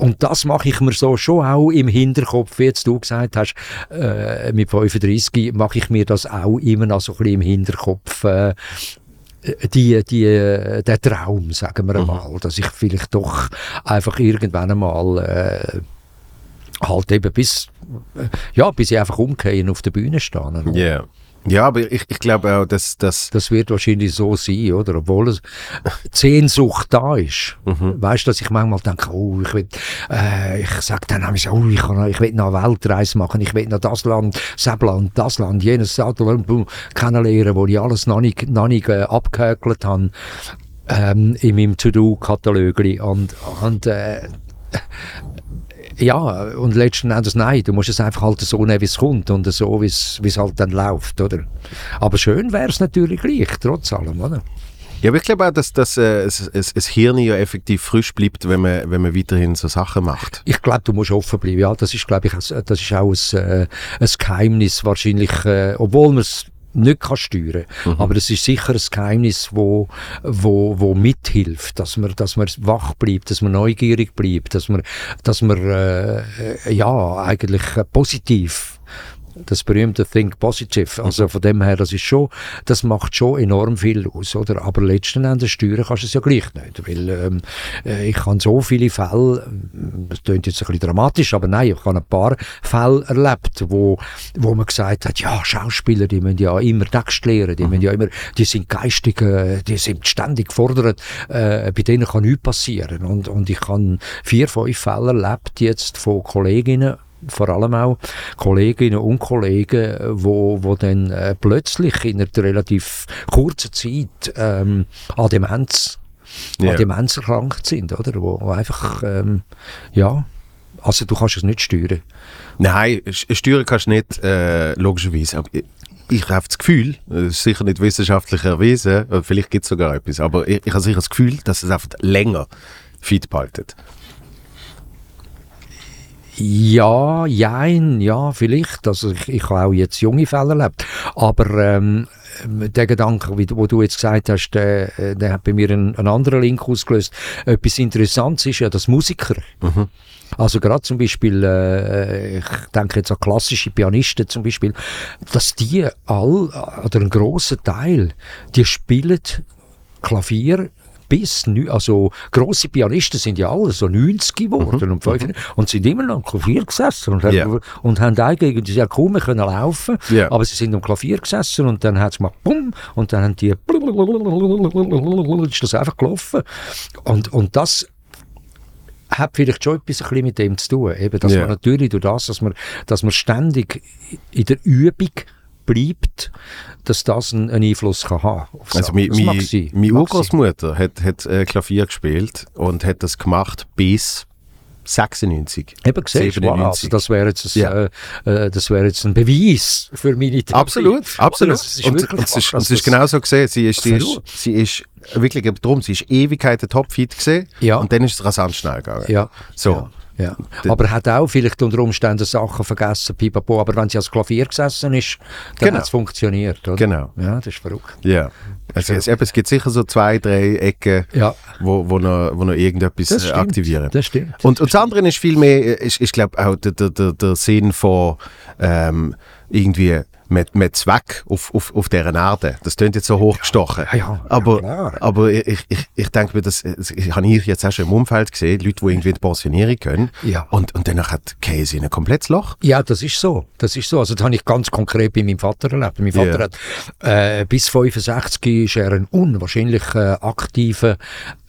und das mache ich mir so schon auch im Hinterkopf, wie jetzt du gesagt hast, äh, mit 35 mache ich mir das auch immer noch so ein bisschen im Hinterkopf, äh, die, die, der Traum, sagen wir mhm. einmal, dass ich vielleicht doch einfach irgendwann einmal äh, halt eben bis, äh, ja, bis ich einfach umkehren auf der Bühne stehe. Ja. Yeah. Ja, aber ich, ich glaube auch, dass, dass... Das wird wahrscheinlich so sein, oder? Obwohl es Sehnsucht da ist. Mhm. Weißt du, dass ich manchmal denke, oh, ich will, äh, ich sage dann nämlich, oh, ich, kann, ich will noch eine Weltreise machen, ich will noch das Land, das Land, das Land, jenes Land kennenlernen, wo ich alles noch nicht, noch nicht äh, abgehökelt habe ähm, in meinem To-Do-Katalog. Und, und äh, ja, und letzten Endes nein, du musst es einfach halt so nehmen, wie es kommt und so, wie es halt dann läuft, oder? Aber schön wäre es natürlich gleich, trotz allem, oder? Ja, aber ich glaube auch, dass, dass äh, es, es, es Hirn ja effektiv frisch bleibt, wenn man, wenn man weiterhin so Sachen macht. Ich glaube, du musst offen bleiben. Ja, das ist, glaube ich, das ist auch ein, äh, ein Geheimnis wahrscheinlich, äh, obwohl man es nicht kann steuern mhm. Aber es ist sicher ein Geheimnis, wo, wo, wo mithilft, dass man, dass man wach bleibt, dass man neugierig bleibt, dass man, dass man äh, ja, eigentlich positiv das berühmte Think Positive. Also von dem her, das ist schon, das macht schon enorm viel aus, oder? Aber letzten Endes steuern kannst du es ja gleich nicht, weil ähm, äh, ich habe so viele Fälle, das klingt jetzt ein bisschen dramatisch, aber nein, ich habe ein paar Fälle erlebt, wo, wo man gesagt hat, ja, Schauspieler, die müssen ja immer Text lernen, die mhm. müssen ja immer, die sind geistig, äh, die sind ständig gefordert, äh, bei denen kann nichts passieren. Und, und ich habe vier, fünf Fälle erlebt jetzt von Kolleginnen vor allem auch Kolleginnen und Kollegen, wo, wo dann äh, plötzlich in einer relativ kurzen Zeit ähm, an Demenz, yeah. an Demenz erkrankt sind, oder? Wo, wo einfach, ähm, ja, also du kannst es nicht steuern. Nein, steuern kannst du nicht, äh, logischerweise. Aber ich habe das Gefühl, das ist sicher nicht wissenschaftlich erwiesen, vielleicht gibt es sogar etwas, aber ich, ich habe sicher das Gefühl, dass es einfach länger fit behaltet. Ja, jein, ja, vielleicht. Also ich, ich habe auch jetzt junge Fälle erlebt. Aber ähm, der Gedanke, wie, wo du jetzt gesagt hast, der, äh, der hat bei mir einen, einen anderen Link ausgelöst. Etwas Interessantes ist ja, dass Musiker, mhm. also gerade zum Beispiel, äh, ich denke jetzt an klassische Pianisten zum Beispiel, dass die all, oder einen grossen Teil, die spielen Klavier bis, also grosse Pianisten sind ja alle so 90 geworden mhm. und, 5, mhm. und sind immer noch am Klavier gesessen und, yeah. haben, und haben eigentlich ja kaum mehr können laufen, yeah. aber sie sind am Klavier gesessen und dann hat es gemacht bumm und dann haben die ist das einfach gelaufen und, und das hat vielleicht schon etwas ein bisschen mit dem zu tun, eben, dass yeah. man natürlich durch das, dass man, dass man ständig in der Übung bleibt, dass das einen, Einfluss kann haben kann. Also meine Urgroßmutter hat, hat äh, Klavier gespielt und hat das gemacht bis 96. Eben gesehen, also das wäre jetzt, ein, ja. äh, äh das wär jetzt ein Beweis für meine Theorie. Absolut, absolut. Und, es ist, und es ist genau so gesehen. Sie ist, sie ist, sie ist wirklich darum, sie ist Ewigkeiten topfit gesehen ja. und dann ist es rasant schnell gegangen. Ja. So. Ja. Ja. Aber er hat auch vielleicht unter Umständen Sachen vergessen, pipapo, aber wenn sie als Klavier gesessen ist, dann genau. hat es funktioniert, oder? Genau. Ja, das ist verrückt. Ja. Also es, es, gibt sicher so zwei, drei Ecken, ja. wo, wo, noch, wo noch irgendetwas das aktivieren. Das stimmt. Und, und das andere ist viel mehr, ist, ist glaube auch der, der, der Sinn von ähm, irgendwie mit, mit Zweck auf, auf, auf dieser Erde. Das klingt jetzt so hochgestochen. Ja, ja, aber ja, aber ich, ich, ich denke mir, das, ich habe ich jetzt auch schon im Umfeld gesehen, Leute, die irgendwie Pensionierung können. Ja. Und, und dann hat Käse in ein komplettes Loch. Ja, das ist so. Das ist so. Also das habe ich ganz konkret bei meinem Vater erlebt. Mein Vater hat äh, bis 65 ist er ein unwahrscheinlich äh, aktiver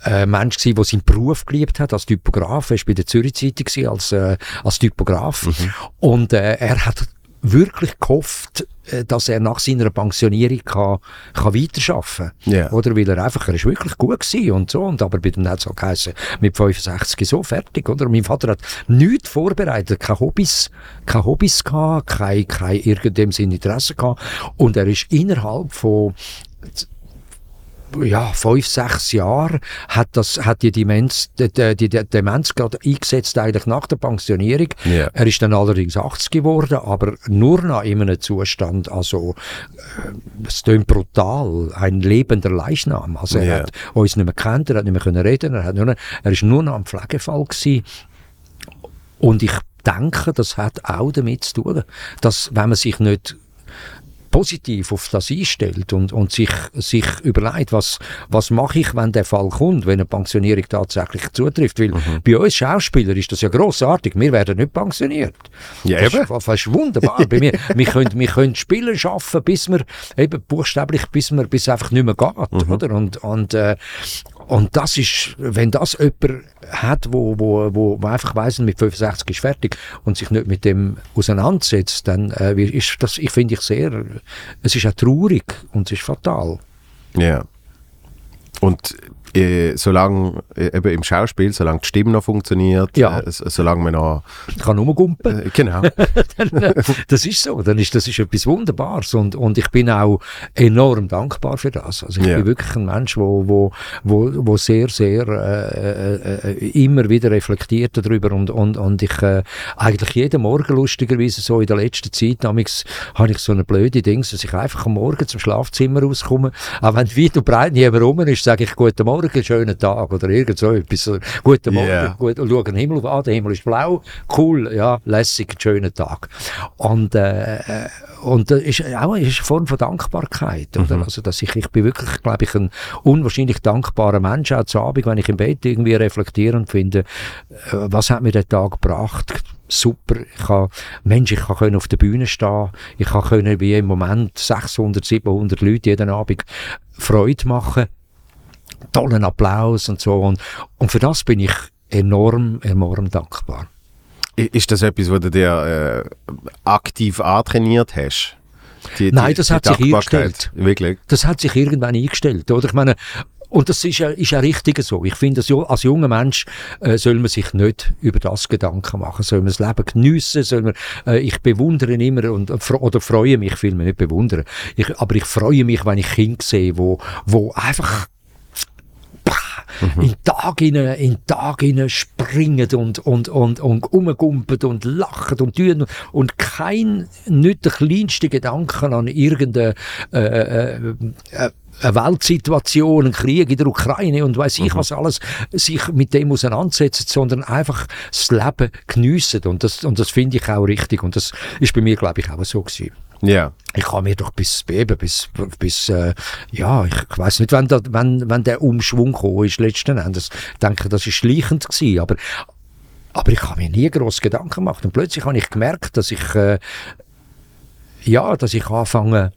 äh, Mensch gewesen, der seinen Beruf geliebt hat als Typograf. Er war bei der Zürich Zeitung als, äh, als Typograf. Mhm. Und äh, er hat wirklich gehofft, dass er nach seiner Pensionierung kann, kann weiterarbeiten kann. Yeah. Oder weil er einfach, er ist wirklich gut gewesen und so. Und aber bei dem hat es mit 65 so fertig, oder? Mein Vater hat nichts vorbereitet, keine Hobbys, keine Hobbys gehabt, kein, kein irgendeinem Sinn Interesse gehabt. Und er ist innerhalb von ja, fünf, sechs Jahren hat, das, hat die, Demenz, die, die, die Demenz gerade eingesetzt, eigentlich nach der Pensionierung. Yeah. Er ist dann allerdings 80 geworden, aber nur noch in einem Zustand, also, äh, es klingt brutal, ein lebender Leichnam. Also, er yeah. hat uns nicht mehr kennt, er hat nicht mehr können reden, er, hat nur, er ist nur noch am Pflegefall gewesen. Und ich denke, das hat auch damit zu tun, dass wenn man sich nicht positiv auf das einstellt und, und sich, sich überlegt, was, was mache ich, wenn der Fall kommt, wenn eine Pensionierung tatsächlich zutrifft. Weil mhm. bei uns Schauspielern ist das ja grossartig. Wir werden nicht pensioniert. Ja, das, eben. Ist, das ist wunderbar. bei mir, wir, können, wir können Spiele schaffen, bis wir, eben buchstäblich, bis wir, bis es einfach nicht mehr geht. Mhm. Oder? Und, und, äh, und das ist, wenn das jemand hat, wo, wo, wo, wo einfach weiss, mit 65 ist fertig und sich nicht mit dem auseinandersetzt, dann äh, ist das, ich finde ich sehr, es ist auch traurig und es ist fatal. Ja. Und äh, solange äh, eben im Schauspiel, solange die Stimme noch funktioniert, ja. äh, solange man noch kann rumgumpen. Äh, genau. dann, äh, das ist so, dann ist das ist etwas Wunderbares und, und ich bin auch enorm dankbar für das. Also ich ja. bin wirklich ein Mensch, wo wo wo, wo sehr sehr äh, äh immer wieder reflektiert darüber und und und ich eigentlich jeden Morgen lustigerweise so in der letzten Zeit habe ich so eine blöde Ding, dass ich einfach am Morgen zum Schlafzimmer rauskomme, auch wenn weit und breit niemand rum ist, sage ich guten Morgen Morgen, schönen Tag oder irgend so etwas. Guten Morgen, yeah. gut, und schau den Himmel an, der Himmel ist blau, cool, ja, lässig, schönen Tag. Und, äh, und das ist auch eine Form von Dankbarkeit, oder? Mhm. Also, dass ich, ich bin wirklich, glaube ich, ein unwahrscheinlich dankbarer Mensch, auch zu Abend, wenn ich im Bett irgendwie reflektiere und finde, äh, was hat mir der Tag gebracht? super. Ich kann, Mensch, ich kann auf der Bühne stehen. Ich kann wie im Moment 600, 700 Leute jeden Abend Freude machen tollen Applaus und so. Und, und für das bin ich enorm, enorm dankbar. Ist das etwas, was du dir äh, aktiv antrainiert hast? Die, Nein, das die hat sich eingestellt. Wirklich? Das hat sich irgendwann eingestellt. Oder? Ich meine, und das ist ja, ist ja richtig so. Ich finde, als junger Mensch äh, soll man sich nicht über das Gedanken machen. Soll man das Leben geniessen, soll man, äh, ich bewundere immer und, oder freue mich, ich will mich nicht bewundern. Ich, aber ich freue mich, wenn ich Kinder sehe, wo, wo einfach mhm. in Tag hinein, in Tag hinein springen und, und, und, und rumgumpen und lachen und tun und kein, nicht der kleinste Gedanken an irgendeine, äh, äh, äh, eine Weltsituation, ein Krieg in der Ukraine und weiß ich mhm. was alles, sich mit dem auseinandersetzen, sondern einfach das Leben geniessen. Und das, und das finde ich auch richtig. Und das ist bei mir, glaube ich, auch so gewesen. Ja. Ich habe mir doch bis, eben, bis, bis äh, ja, ich, ich weiß nicht, wann, da, wann, wann der Umschwung gekommen ist, letzten Endes. Ich denke, das ist schleichend gewesen, aber, aber ich habe mir nie groß Gedanken gemacht. Und plötzlich habe ich gemerkt, dass ich, äh, ja, dass ich anfange,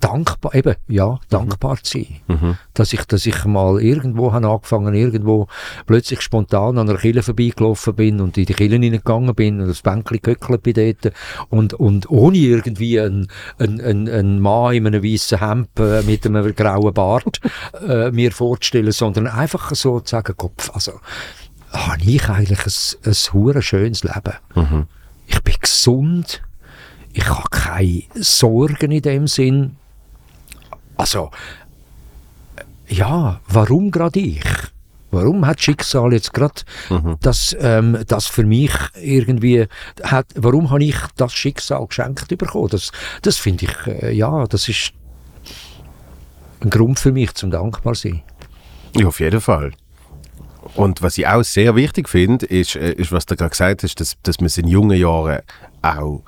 dankbar, eben, ja, dankbar zu sein. Mhm. Dass ich, dass ich mal irgendwo habe angefangen, irgendwo plötzlich spontan an einer Kille vorbeigelaufen bin und in die Kille hineingegangen bin und das Bänkchen gehöckelt bin dort und, und ohne irgendwie einen, einen, einen, einen Mann in einem weißen Hemd äh, mit einem grauen Bart äh, mir vorzustellen, sondern einfach so zu sagen, Kopf, also, habe ich eigentlich ein, ein schönes Leben. Mhm. Ich bin gesund, ich habe keine Sorgen in dem Sinn. Also, ja, warum gerade ich? Warum hat Schicksal jetzt gerade mhm. das, ähm, das für mich irgendwie hat, warum habe ich das Schicksal geschenkt bekommen? Das, das finde ich, äh, ja, das ist ein Grund für mich zum dankbar sein. Ja, auf jeden Fall. Und was ich auch sehr wichtig finde, ist, äh, ist, was du gerade gesagt hast, dass, dass man es in jungen Jahren auch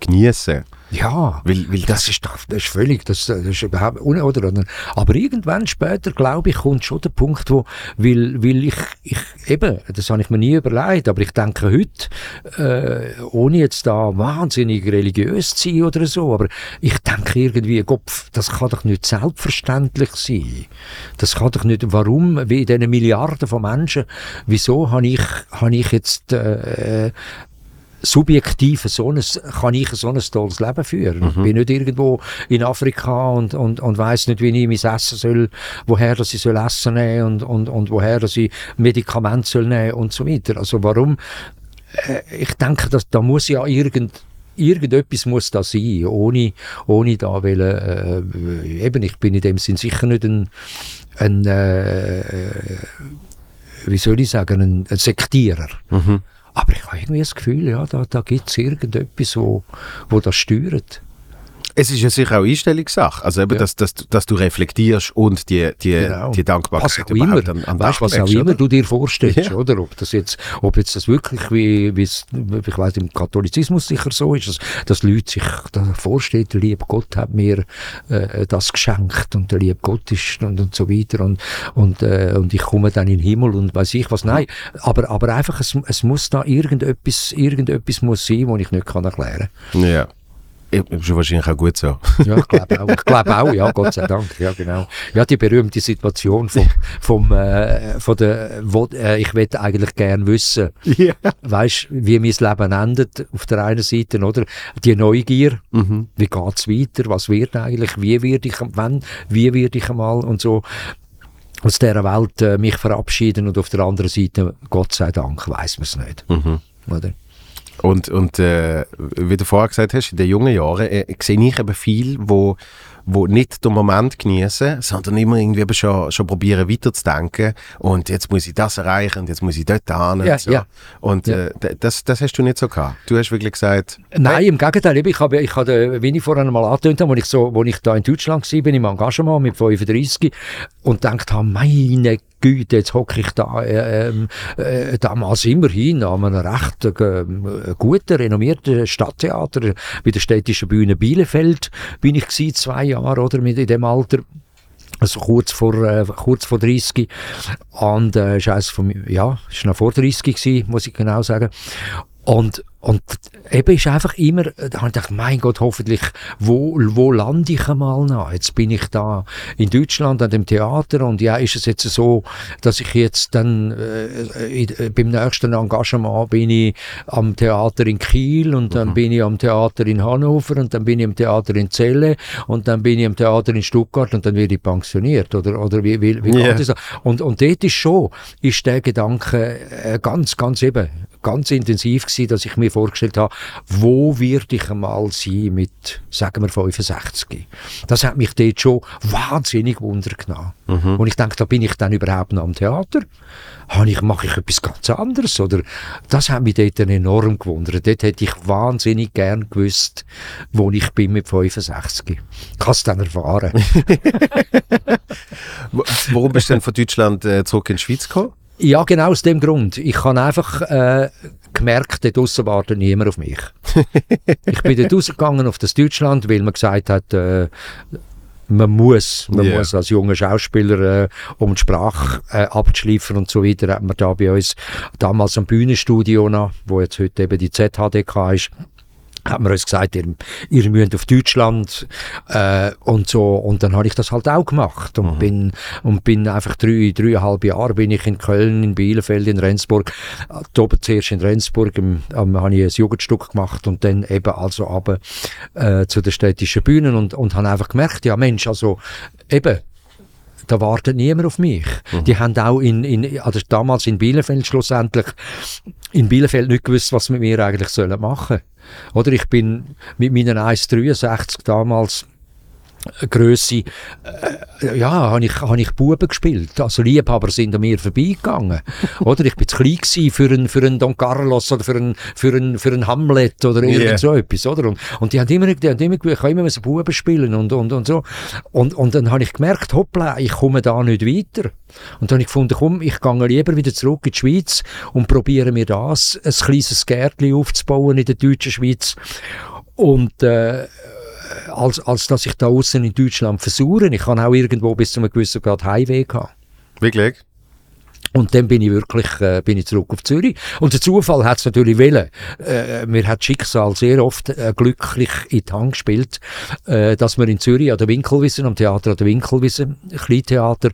geniessen sollte. Ja, weil, weil das, ist doch, das ist völlig, das, das ist überhaupt, oder, aber irgendwann später, glaube ich, kommt schon der Punkt, wo, weil, weil ich, ich, eben, das habe ich mir nie überlegt, aber ich denke heute, äh, ohne jetzt da wahnsinnig religiös zu sein oder so, aber ich denke irgendwie, Gott, das kann doch nicht selbstverständlich sein. Das kann doch nicht, warum, wie in diesen Milliarden von Menschen, wieso habe ich, habe ich jetzt, äh, subjektiv so ein, kann ich so ein tolles Leben führen. Mhm. Ich bin nicht irgendwo in Afrika und, und, und weiss nicht, wie ich mein Essen soll, woher dass ich soll Essen nehmen und, und, und woher dass ich Medikamente soll nehmen und so weiter. Also warum? Äh, ich denke, dass, da muss ja irgend irgendetwas muss da sein, ohne, ohne da wollen, äh, eben, ich bin in dem Sinn sicher nicht ein, ein äh, wie soll ich sagen, ein, ein Sektierer. Mhm. Aber ich habe irgendwie das Gefühl, ja, da, da gibt es irgendetwas, wo, wo das steuert. Es ist ja sicher auch Einstellungssache. Also eben, ja. dass, dass, dass du reflektierst und die, die, genau. die Dankbarkeit was auch immer, an, an weißt, was auch legst, immer du dir vorstellst, ja. oder? Ob das jetzt, ob jetzt das wirklich wie, wie es, ich weiß im Katholizismus sicher so ist, dass, dass Leute sich vorstellen, der liebe Gott hat mir äh, das geschenkt und der liebe Gott ist und, und so weiter und, und, äh, und ich komme dann in den Himmel und weiß ich was. Nein, aber, aber einfach, es, es muss da irgendetwas, irgendetwas muss sein, was ich nicht kann erklären kann. Ja. Ist wahrscheinlich auch gut so. ja, ich glaube auch. Ich glaube auch, ja, Gott sei Dank. Ja, genau. Ja, die berühmte Situation vom, vom, äh, von der, wo, äh, ich würde eigentlich gerne wissen, yeah. weißt, wie mein Leben endet, auf der einen Seite, oder? Die Neugier, mhm. wie geht's weiter, was wird eigentlich, wie werde ich, wann, wie werde ich einmal und so aus dieser Welt äh, mich verabschieden und auf der anderen Seite, Gott sei Dank, weiß man es nicht. Mhm. Oder? Und, und äh, wie du vorher gesagt hast, in den jungen Jahren äh, sehe ich eben viel, wo wo nicht den Moment genießen, sondern immer irgendwie schon, schon probieren weiterzudenken und jetzt muss ich das erreichen und jetzt muss ich dort hin. Ja, so. ja. Und ja. Äh, das, das hast du nicht so gehabt. Du hast wirklich gesagt... Nein, hey. im Gegenteil. Ich habe, ich habe wie ich vorhin mal angetönt habe, als ich, so, als ich da in Deutschland war, bin im Engagement mit 35 und gedacht habe, meine Güte, jetzt hocke ich da äh, ähm, äh, damals immerhin an einem recht äh, guten, renommierten Stadttheater, bei der städtischen Bühne Bielefeld bin ich gewesen, zwei Jahre oder mit in dem Alter. Also kurz vor, äh, kurz vor 30 und äh, ist von, ja, ist noch vor 30 gewesen, muss ich genau sagen. Und und eben ist einfach immer, da habe ich gedacht, mein Gott, hoffentlich, wo, wo lande ich einmal noch? Jetzt bin ich da in Deutschland an dem Theater und ja, ist es jetzt so, dass ich jetzt dann äh, äh, beim nächsten Engagement bin ich am Theater in Kiel und dann mhm. bin ich am Theater in Hannover und dann bin ich am Theater in Celle und dann bin ich am Theater in Stuttgart und dann werde ich pensioniert oder, oder wie, wie, wie yeah. geht das? Und, und dort ist schon, ist der Gedanke äh, ganz, ganz eben, ganz intensiv gewesen, dass ich mir vorgestellt habe, wo werde ich einmal sein mit, sagen wir, 65. Das hat mich dort schon wahnsinnig wundergenommen. Mhm. Und ich denke, da bin ich dann überhaupt noch am Theater? ich, mache ich etwas ganz anderes? Oder, das hat mich dort enorm gewundert. Dort hätte ich wahnsinnig gern gewusst, wo ich bin mit 65. Ich kann es dann erfahren. Warum bist du denn von Deutschland äh, zurück in die Schweiz gekommen? Ja, genau aus dem Grund. Ich habe einfach äh, gemerkt, dort draussen wartet niemand auf mich. ich bin dort rausgegangen auf das Deutschland, weil man gesagt hat, äh, man muss, man yeah. muss als junger Schauspieler, äh, um die Sprache äh, abzuschliefern und so weiter, hat man da bei uns damals am Bühnenstudio noch, wo jetzt heute eben die ZHDK ist, hat man uns gesagt, ihr, ihr müsst auf Deutschland äh, und so und dann habe ich das halt auch gemacht und mhm. bin und bin einfach drei dreieinhalb Jahre bin ich in Köln, in Bielefeld, in Rendsburg, äh, oben zuerst in Rendsburg im, ähm, habe ich ein Jugendstück gemacht und dann eben also aber äh, zu den städtischen Bühnen und und habe einfach gemerkt, ja Mensch, also eben da wartet niemand auf mich. Mhm. Die haben auch in, in, also damals in Bielefeld schlussendlich, in Bielefeld nicht gewusst, was mit mir eigentlich sollen machen. Oder ich bin mit meinen 1,63 damals Grösse, äh, ja, habe ich, hab ich Buben gespielt. Also Liebhaber sind an mir vorbeigegangen. oder ich bin zu klein gewesen für einen, für einen Don Carlos oder für einen, für einen, für einen Hamlet oder irgend yeah. so etwas, oder? Und, und die haben immer, die haben immer, ich kann immer Buben spielen und, und, und so. Und, und dann habe ich gemerkt, hoppla, ich komme da nicht weiter. Und dann habe ich gefunden, komm, ich gehe lieber wieder zurück in die Schweiz und probiere mir das, ein kleines Gärtchen aufzubauen in der deutschen Schweiz. Und, äh, als, als dass ich da außen in Deutschland versuche. Ich kann auch irgendwo bis zu einem gewissen Grad Heimweh haben. Wirklich? Und dann bin ich wirklich äh, bin ich zurück auf Zürich. Und der Zufall hat es natürlich wollen. Äh, mir hat Schicksal sehr oft äh, glücklich in die Hand gespielt, äh, dass wir in Zürich an der Winkelwissen, am Theater an der Winkelwissen, Kleintheater,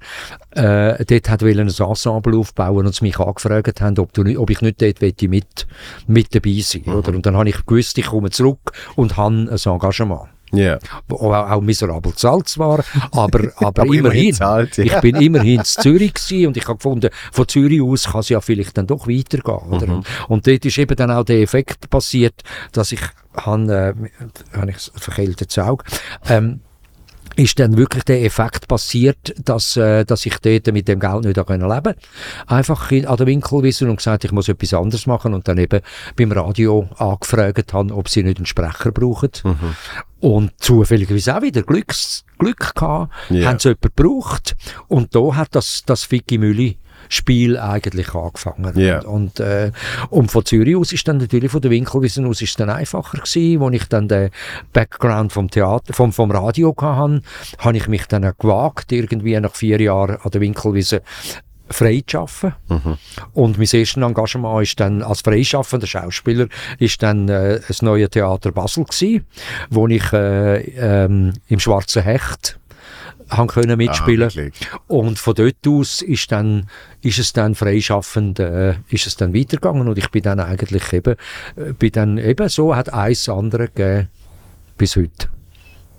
äh, dort hat wollen ein Ensemble aufbauen und sie mich angefragt haben, ob, du, ob ich nicht dort mit, mit dabei sein mhm. oder? Und dann habe ich gewusst, ich komme zurück und habe ein Engagement. Yeah. Wo auch miserabel zahlt zwar, aber, aber, aber immerhin. Zahlt, ja. Ich bin immerhin in Zürich und ich habe gefunden, von Zürich aus kann es ja vielleicht dann doch weitergehen. Oder? Mhm. Und dort ist eben dann auch der Effekt passiert, dass ich, habe, äh, habe ich verkältetes Auge, ähm, ist dann wirklich der Effekt passiert, dass, äh, dass ich dort mit dem Geld nicht leben konnte. Einfach in, an der Winkelwiese und gesagt, ich muss etwas anderes machen und dann eben beim Radio angefragt haben, ob sie nicht einen Sprecher brauchen. Mhm. Und zufälligerweise auch wieder Glücks, Glück gehabt, yeah. haben sie jemanden gebraucht und da hat das, das Ficky Mülli Spiel eigentlich angefangen. Yeah. Und, äh, und von Zürich aus ist dann natürlich von der Winkelwiesen aus ist dann einfacher gewesen, wo ich dann den Background vom Theater, vom, vom Radio hatte, habe ich mich dann gewagt, irgendwie nach vier Jahren an der Winkelwiesen frei zu arbeiten. Mhm. Und mein erstes Engagement ist dann als freischaffender Schauspieler ist dann äh, das neue Theater Basel gewesen, wo ich äh, ähm, im Schwarzen Hecht haben können mitspielen. Ah, und von dort aus ist dann ist es dann freischaffend äh, ist es dann weitergegangen. Und ich bin dann eigentlich eben äh, bin dann eben so hat eins andere gegeben bis heute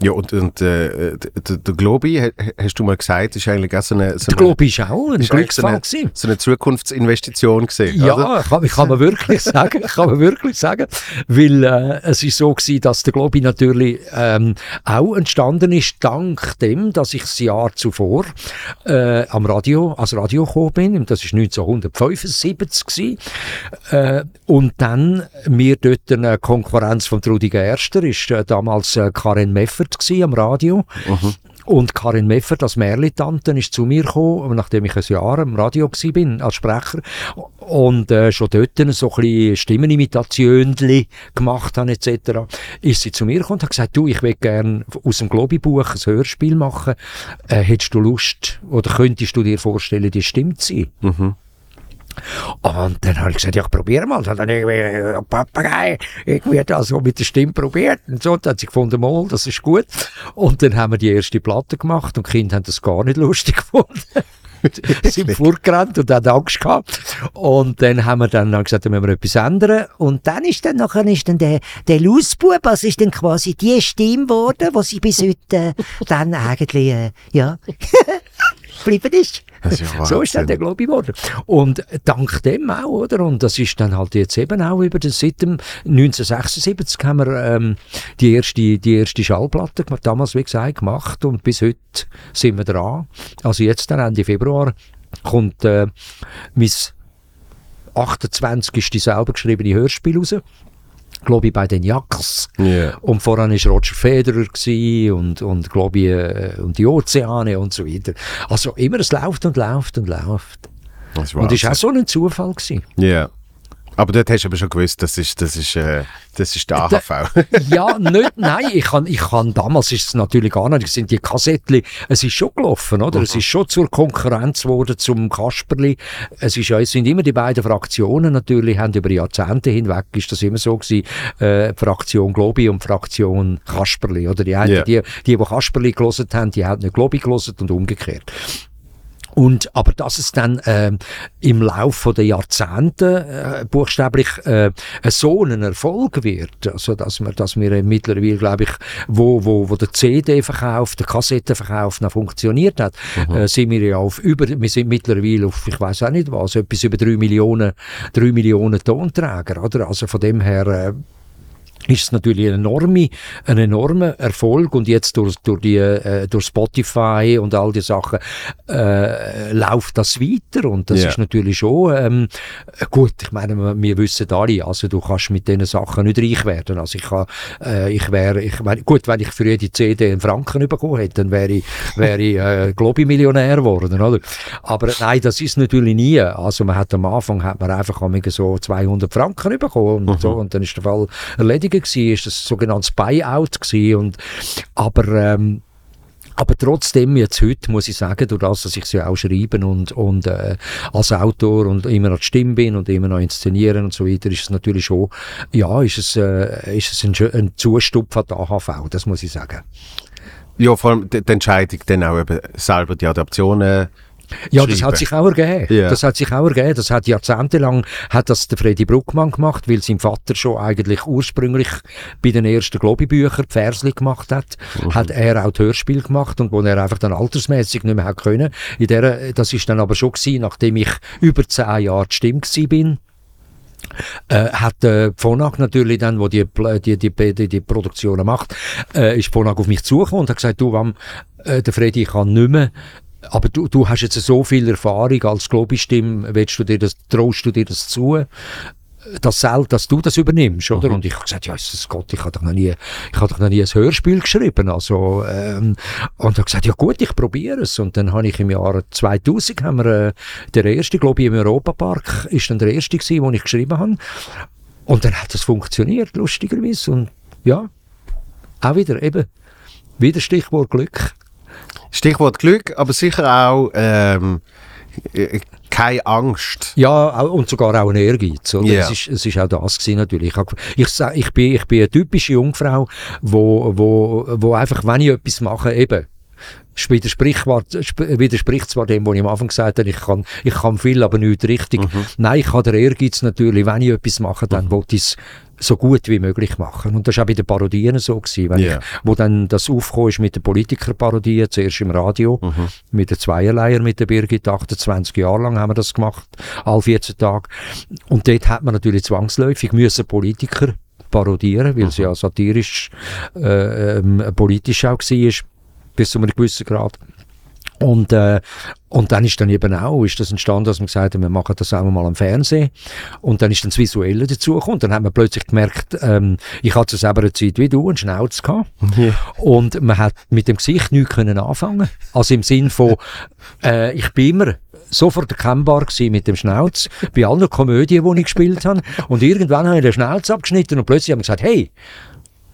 ja, und, und äh, der, der Globi, hast du mal gesagt, ist eigentlich auch so eine... So der Globi ist auch ein Glücksfall so eine, so eine Zukunftsinvestition gewesen, Ja, oder? kann, kann man wirklich sagen, kann man wirklich sagen, weil äh, es ist so gewesen, dass der Globi natürlich ähm, auch entstanden ist, dank dem, dass ich das Jahr zuvor äh, am Radio, als Radio gekommen bin, das ist 1975 gewesen, äh, und dann mir dort eine Konkurrenz von Trudi Gerster, ist äh, damals äh, Karin Meffer Meffert am Radio. Mhm. Und Karin Meffert als Merli-Tante ist zu mir gekommen, nachdem ich ein Jahr am Radio war, als Sprecher. Und äh, schon dort so ein bisschen Stimmenimitationen gemacht habe, etc. Ist sie zu mir gekommen und hat gesagt, du, ich will gerne aus dem Globi-Buch ein Hörspiel machen. Äh, hättest du Lust oder könntest du dir vorstellen, die stimmt sie? Mhm. Und dann habe ich gesagt, ja, ich probiere mal. Dann habe ich irgendwie, Papagei, irgendwie das so mit der Stimme probiert. Und so, dann hat sie gefunden, mal, das ist gut. Und dann haben wir die erste Platte gemacht und die Kinder haben das gar nicht lustig gefunden. sind vorgerannt und haben Angst gehabt. Und dann haben wir dann gesagt, dann müssen wir etwas ändern. Und dann ist dann nachher ist dann der, der Lausbub, also ist dann quasi die Stimme geworden, die sie bis heute äh, dann eigentlich, äh, ja, geblieben ist. ist ja so ist dann der Globi geworden. Und dank dem auch, oder? Und das ist dann halt jetzt eben auch über den, seit dem 1976 haben wir ähm, die, erste, die erste Schallplatte damals, wie gesagt, gemacht und bis heute sind wir dran. Also jetzt dann Ende Februar kommt äh, mein 28. selber geschriebene Hörspiel raus glaube ich, bei den Jacks. Yeah. Und voran war Roger Federer und, und glaube ich, äh, und die Ozeane und so weiter. Also immer, es läuft und läuft und läuft. Das und es war auch so ein Zufall. Ja. Yeah. Aber dort hast du aber schon gewusst, das ist, das ist, äh, das ist der AHV. ja, nicht, nein, ich kann, ich kann, damals ist es natürlich gar nicht, es sind die Kassettchen, es ist schon gelaufen, oder? Mhm. Es ist schon zur Konkurrenz geworden zum Kasperli. Es ist ja, es sind immer die beiden Fraktionen natürlich, haben über Jahrzehnte hinweg, ist das immer so gewesen, äh, Fraktion Globi und Fraktion Kasperli, oder? Die, einen, yeah. die, die, die Kasperli gelesen haben, die haben nicht Globi gelesen und umgekehrt. Und, aber dass es dann äh, im Laufe der Jahrzehnte äh, buchstäblich äh, so ein Erfolg wird, also dass wir, dass wir mittlerweile, glaube ich, wo, wo, wo der CD-Verkauf, der Kassettenverkauf noch funktioniert hat, mhm. äh, sind wir ja auf über, wir sind mittlerweile auf, ich weiß auch nicht was, etwas über drei Millionen, drei Millionen Tonträger, oder? Also von dem her, äh, ist es natürlich ein, enorme, ein enormer Erfolg und jetzt durch, durch, die, äh, durch Spotify und all die Sachen äh, läuft das weiter und das yeah. ist natürlich schon ähm, gut, ich meine, wir wissen alle, also du kannst mit diesen Sachen nicht reich werden, also ich, kann, äh, ich wäre, ich meine, gut, wenn ich für jede CD einen Franken bekommen hätte, dann wäre ich, wäre ich äh, Globi-Millionär geworden, oder? Aber nein, das ist natürlich nie, also man hat am Anfang hat man einfach so 200 Franken bekommen und, mhm. so, und dann ist der Fall erledigt gewesen, ist das sogenanntes Buyout gewesen und, aber, ähm, aber trotzdem, jetzt heute muss ich sagen, durch das, dass ich sie auch schreiben und, und äh, als Autor und immer noch die Stimme bin und immer noch inszenieren und so weiter, ist es natürlich schon, ja, ist es, äh, ist es ein, ein Zustupf der AHV, das muss ich sagen. Ja, vor allem die Entscheidung, dann auch eben selber die Adaptionen ja, das hat sich auch ergeben. Yeah. Das hat sich auch ergeben. Das hat jahrzehntelang hat das der Freddy Bruckmann gemacht, weil sein Vater schon eigentlich ursprünglich bei den ersten Globi-Büchern die Versli gemacht hat, mhm. hat er auch das Hörspiel gemacht und wo er einfach dann altersmäßig nicht mehr hat können. In der, das ist dann aber schon gewesen, nachdem ich über zehn Jahre die Stimme bin äh, hat äh, Phonak natürlich dann, wo die, die, die, die, die Produktionen macht, äh, ist Phonak auf mich zugekommen und hat gesagt, du, Wam, äh, der Freddy kann nicht mehr aber du, du hast jetzt so viel Erfahrung als Globistimme, willst du dir das, traust du dir das zu? das Seld, dass du das übernimmst, oder? Mhm. Und ich habe gesagt, ja, Jesus Gott, ich habe doch noch nie, ich habe doch noch nie ein Hörspiel geschrieben, also, ähm, und hat gesagt, ja gut, ich probiere es. Und dann habe ich im Jahr 2000, haben wir, äh, der erste, glaube ich, im Europapark, ist dann der erste gewesen, den ich geschrieben habe. Und dann hat das funktioniert, lustigerweise. Und ja, auch wieder eben, wieder Stichwort Glück. Stichwort Glück, aber sicher auch, ähm, keine Angst. Ja, und sogar auch ein Ehrgeiz. Oder? Yeah. Es, ist, es ist auch das gewesen, natürlich. Ich, ich, bin, ich bin eine typische Jungfrau, wo, wo, wo einfach, wenn ich etwas mache, eben, widerspricht, widerspricht zwar dem, was ich am Anfang gesagt habe, ich kann, ich kann viel, aber nicht richtig. Mhm. Nein, ich habe den Ehrgeiz natürlich, wenn ich etwas mache, dann mhm. wollte ich es so gut wie möglich machen. Und das war auch bei den Parodien so, gewesen, wenn yeah. ich, wo dann das aufgekommen ist mit den Politikerparodien, zuerst im Radio, mhm. mit der Zweierleier, mit der Birgit, 28 Jahre lang haben wir das gemacht, alle 14 Tage. Und dort hat man natürlich zwangsläufig müssen Politiker parodieren, weil mhm. sie ja satirisch, äh, ähm, politisch auch war, bis zu einem gewissen Grad. Und, äh, und dann ist dann eben auch, ist das entstanden, dass man gesagt hat, wir machen das auch mal am Fernsehen. Und dann ist dann das Visuelle dazugekommen. Und dann hat man plötzlich gemerkt, ähm, ich hatte zu selber Zeit wie du, einen Schnauz gehabt. Ja. Und man hat mit dem Gesicht nichts können anfangen. Also im Sinn von, äh, ich bin immer sofort erkennbar gewesen mit dem Schnauz bei allen Komödien, die ich gespielt habe. Und irgendwann habe ich den Schnauz abgeschnitten und plötzlich haben wir gesagt, hey,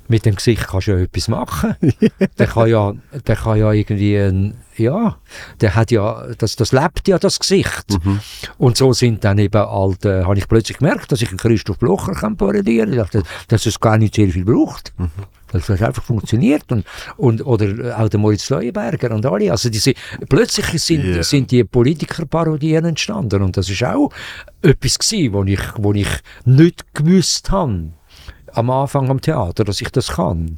mit dem Gesicht kannst du ja etwas machen. der kann ja, der kann ja irgendwie, ein, ja, der hat ja, das, das lebt ja das Gesicht. Mhm. Und so sind dann eben halt, äh, habe ich plötzlich gemerkt, dass ich einen Christoph Blocher kann parodieren. Ich dachte, dass es gar nicht sehr viel braucht. Mhm. Das einfach funktioniert und, und oder auch der Moritz Leuenberger und alle. Also diese, plötzlich sind, yeah. sind die Politikerparodien entstanden und das ist auch etwas gewesen, wo ich, wo ich nicht gewusst habe am Anfang am Theater, dass ich das kann.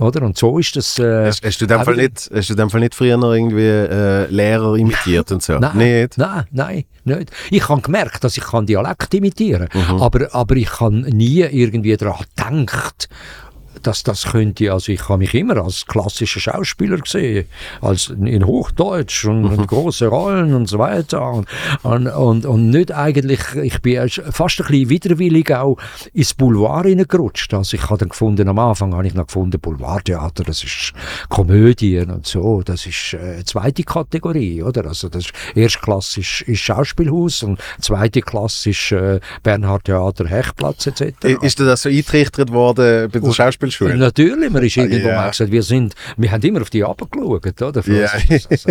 Oder? Und so ist das. Äh, hast, hast, du in Fall nicht, hast du in dem Fall nicht früher noch irgendwie äh, Lehrer imitiert und so? Nein, nicht? nein, nein, nicht. Ich habe gemerkt, dass ich kann Dialekt imitieren kann, mhm. aber, aber ich habe nie irgendwie daran gedacht, dass das könnte, also ich habe mich immer als klassischer Schauspieler gesehen, als in Hochdeutsch und, und mhm. große Rollen und so weiter und, und, und, und nicht eigentlich, ich bin fast ein bisschen widerwillig auch ins Boulevard hineingerutscht. Also ich habe dann gefunden, am Anfang habe ich noch gefunden, Boulevardtheater, das ist Komödien und so, das ist äh, zweite Kategorie, oder? Also das ist, erstklassisch ist Schauspielhaus und zweite Klasse ist äh, Bernhard Theater, Hechtplatz etc. Ist dir das so eintrichtert worden bei der Schauspiel Schule? Natürlich, man ist irgendwo yeah. gesagt, wir sind, wir haben immer auf die runtergeschaut, oder? Für yeah. ist das, so,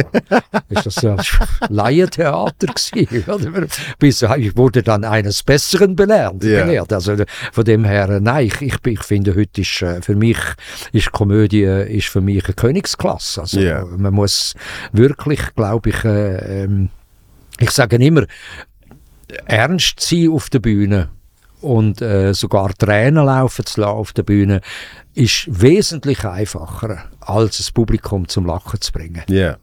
ist das so Laientheater gewesen, oder? Bis, ich wurde dann eines Besseren belehrt, yeah. belehrt. Also von dem her, nein, ich, ich, ich finde, heute ist, äh, für mich, ist Komödie, ist für mich eine Königsklasse. Also yeah. man muss wirklich, glaube ich, äh, ähm, ich sage immer, ernst sein auf der Bühne und äh, sogar Tränen laufen zu lassen auf der Bühne, ist wesentlich einfacher, als das Publikum zum Lachen zu bringen. Ja. Yeah.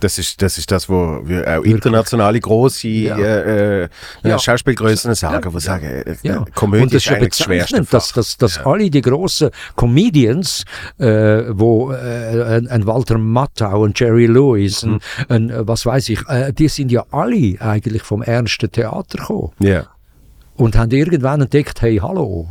Das ist, das ist das, wo wir auch internationale große ja. äh, äh, ja. Schauspielgrößen sagen, wo sagen, äh, ja. Komödie Und das ist eigentlich das Schwerste. Dass, dass, dass alle die großen Comedians, äh, wo äh, ein, Walter Matthau, ein Jerry Lewis, mhm. ein, ein, was weiß ich, äh, die sind ja alle eigentlich vom ernsten Theater gekommen. Ja und haben irgendwann entdeckt, hey, hallo,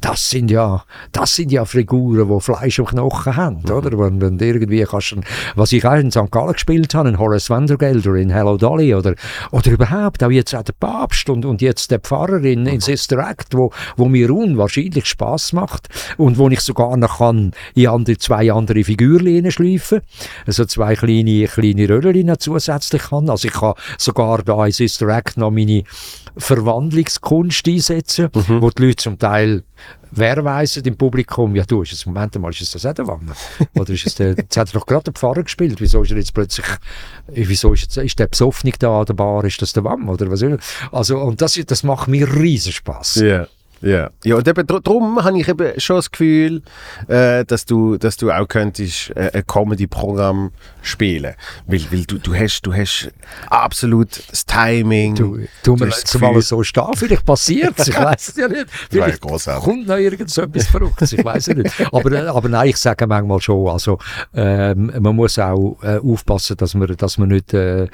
das sind ja, das sind ja Figuren, die Fleisch und Knochen haben, mhm. oder? Wenn, wenn irgendwie kannst du, was ich auch in St. Gallen gespielt habe, in Horace Vandergelder, in Hello Dolly, oder, oder überhaupt auch jetzt auch der Papst und, und jetzt der Pfarrer in, in mhm. Sister Act, wo, wo mir unwahrscheinlich Spaß macht und wo ich sogar noch kann in andere, zwei andere Figürchen schleifen, also zwei kleine, kleine Röllchen zusätzlich kann. Also ich kann sogar da in Sister Act noch meine Verwandlungskunst einsetzen, mhm. wo die Leute zum Teil wer weiss im Publikum, ja du, ist es, Moment mal, ist es der Wanner? Oder ist es der, jetzt hat er doch gerade den Pfarrer gespielt, wieso ist er jetzt plötzlich, wieso ist, jetzt, ist der Besoffene da an der Bar, ist das der Wanner? Oder was Also, und das, das macht mir riesen Spass. Yeah. Ja, ja und eben darum habe ich eben schon das Gefühl, äh, dass, du, dass du auch könntest äh, ein Comedy-Programm spielen. Weil, weil du, du, hast, du hast absolut das Timing. Du, du, du jetzt mal so stehen, vielleicht passiert es, ich weiß es ja nicht. Vielleicht kommt noch irgend so etwas Verrücktes, ich weiß es nicht. Aber, äh, aber nein, ich sage manchmal schon, also ähm, man muss auch äh, aufpassen, dass man, dass man nicht, äh,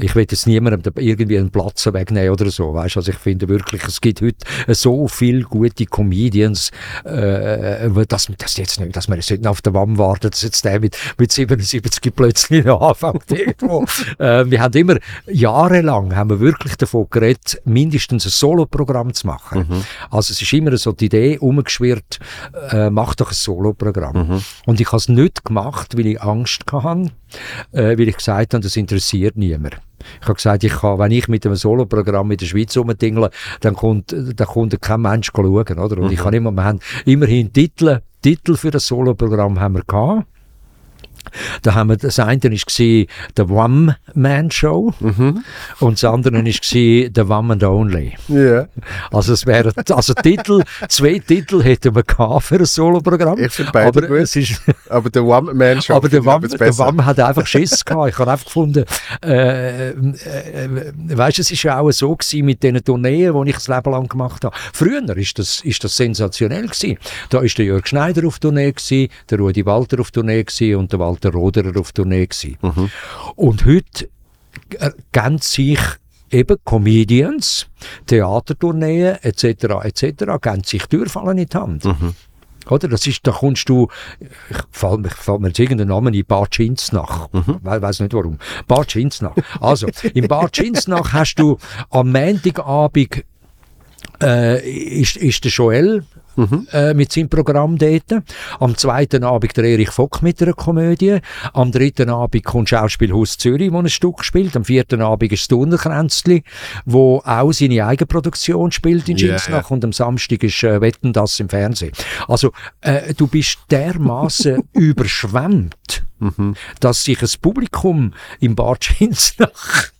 ich will jetzt niemandem irgendwie einen Platz wegnehmen oder so, weißt Also ich finde wirklich, es gibt heute so viele gute Comedians, äh, äh, dass, dass, jetzt nicht, dass man jetzt nicht auf der Wand wartet, dass jetzt der mit, mit 77 plötzlich anfängt irgendwo. äh, wir haben immer, jahrelang haben wir wirklich davon geredet, mindestens ein Soloprogramm zu machen. Mhm. Also es ist immer so die Idee umgeschwirrt, äh, mach doch ein Soloprogramm. Mhm. Und ich habe es nicht gemacht, weil ich Angst hatte, äh, weil ich gesagt habe, das interessiert niemand. Ich habe gesagt, ich kann, wenn ich mit einem Soloprogramm in der Schweiz rumdingle, dann kommt, dann kommt kein Mensch schauen, oder? Und mhm. ich kann immer, wir haben immerhin Titel, Titel für das Soloprogramm haben wir gehabt. Da haben wir, das eine war «The One-Man-Show» mhm. und das andere war «The One and Only». Yeah. Also es wären, also Titel, zwei Titel hätten wir gehabt für ein Soloprogramm. Ich finde beide aber, es ist, aber der One-Man-Show Aber der One, der One hat einfach Schiss gehabt. Ich habe einfach gefunden, äh, äh, äh, weißt, es war ja auch so gewesen mit diesen Tourneen, die ich das Leben lang gemacht habe. Früher ist das, ist das sensationell gewesen. Da war der Jörg Schneider auf Tournee gewesen, der Rudi Walter auf Tournee gewesen und der Walter der Roderer auf Tournee gewesen. Mhm. Und heute ergänzt sich eben Comedians, Theatertourneen etc. etc. geben sich Türfallen in die Hand. Mhm. Oder? Das ist, da kommst du, ich fällt mir, fällt mir jetzt irgendein Name in Bad Schinznach. Mhm. Ich weiß nicht warum. Bad Schinznach. Also, in Bad Schinznach hast du am Montagabend äh, ist, ist der Joel mhm. äh, mit seinem Programm dort. Am zweiten Abend der Erich Fock mit einer Komödie. Am dritten Abend kommt Schauspielhaus Zürich, wo ein Stück spielt. Am vierten Abend ist Turnerkränzli, wo auch seine Eigenproduktion spielt in Schinsnach. Yeah. Und am Samstag ist äh, Wetten das im Fernsehen. Also, äh, du bist dermaßen überschwemmt, mhm. dass sich ein Publikum im Bad Schinsnach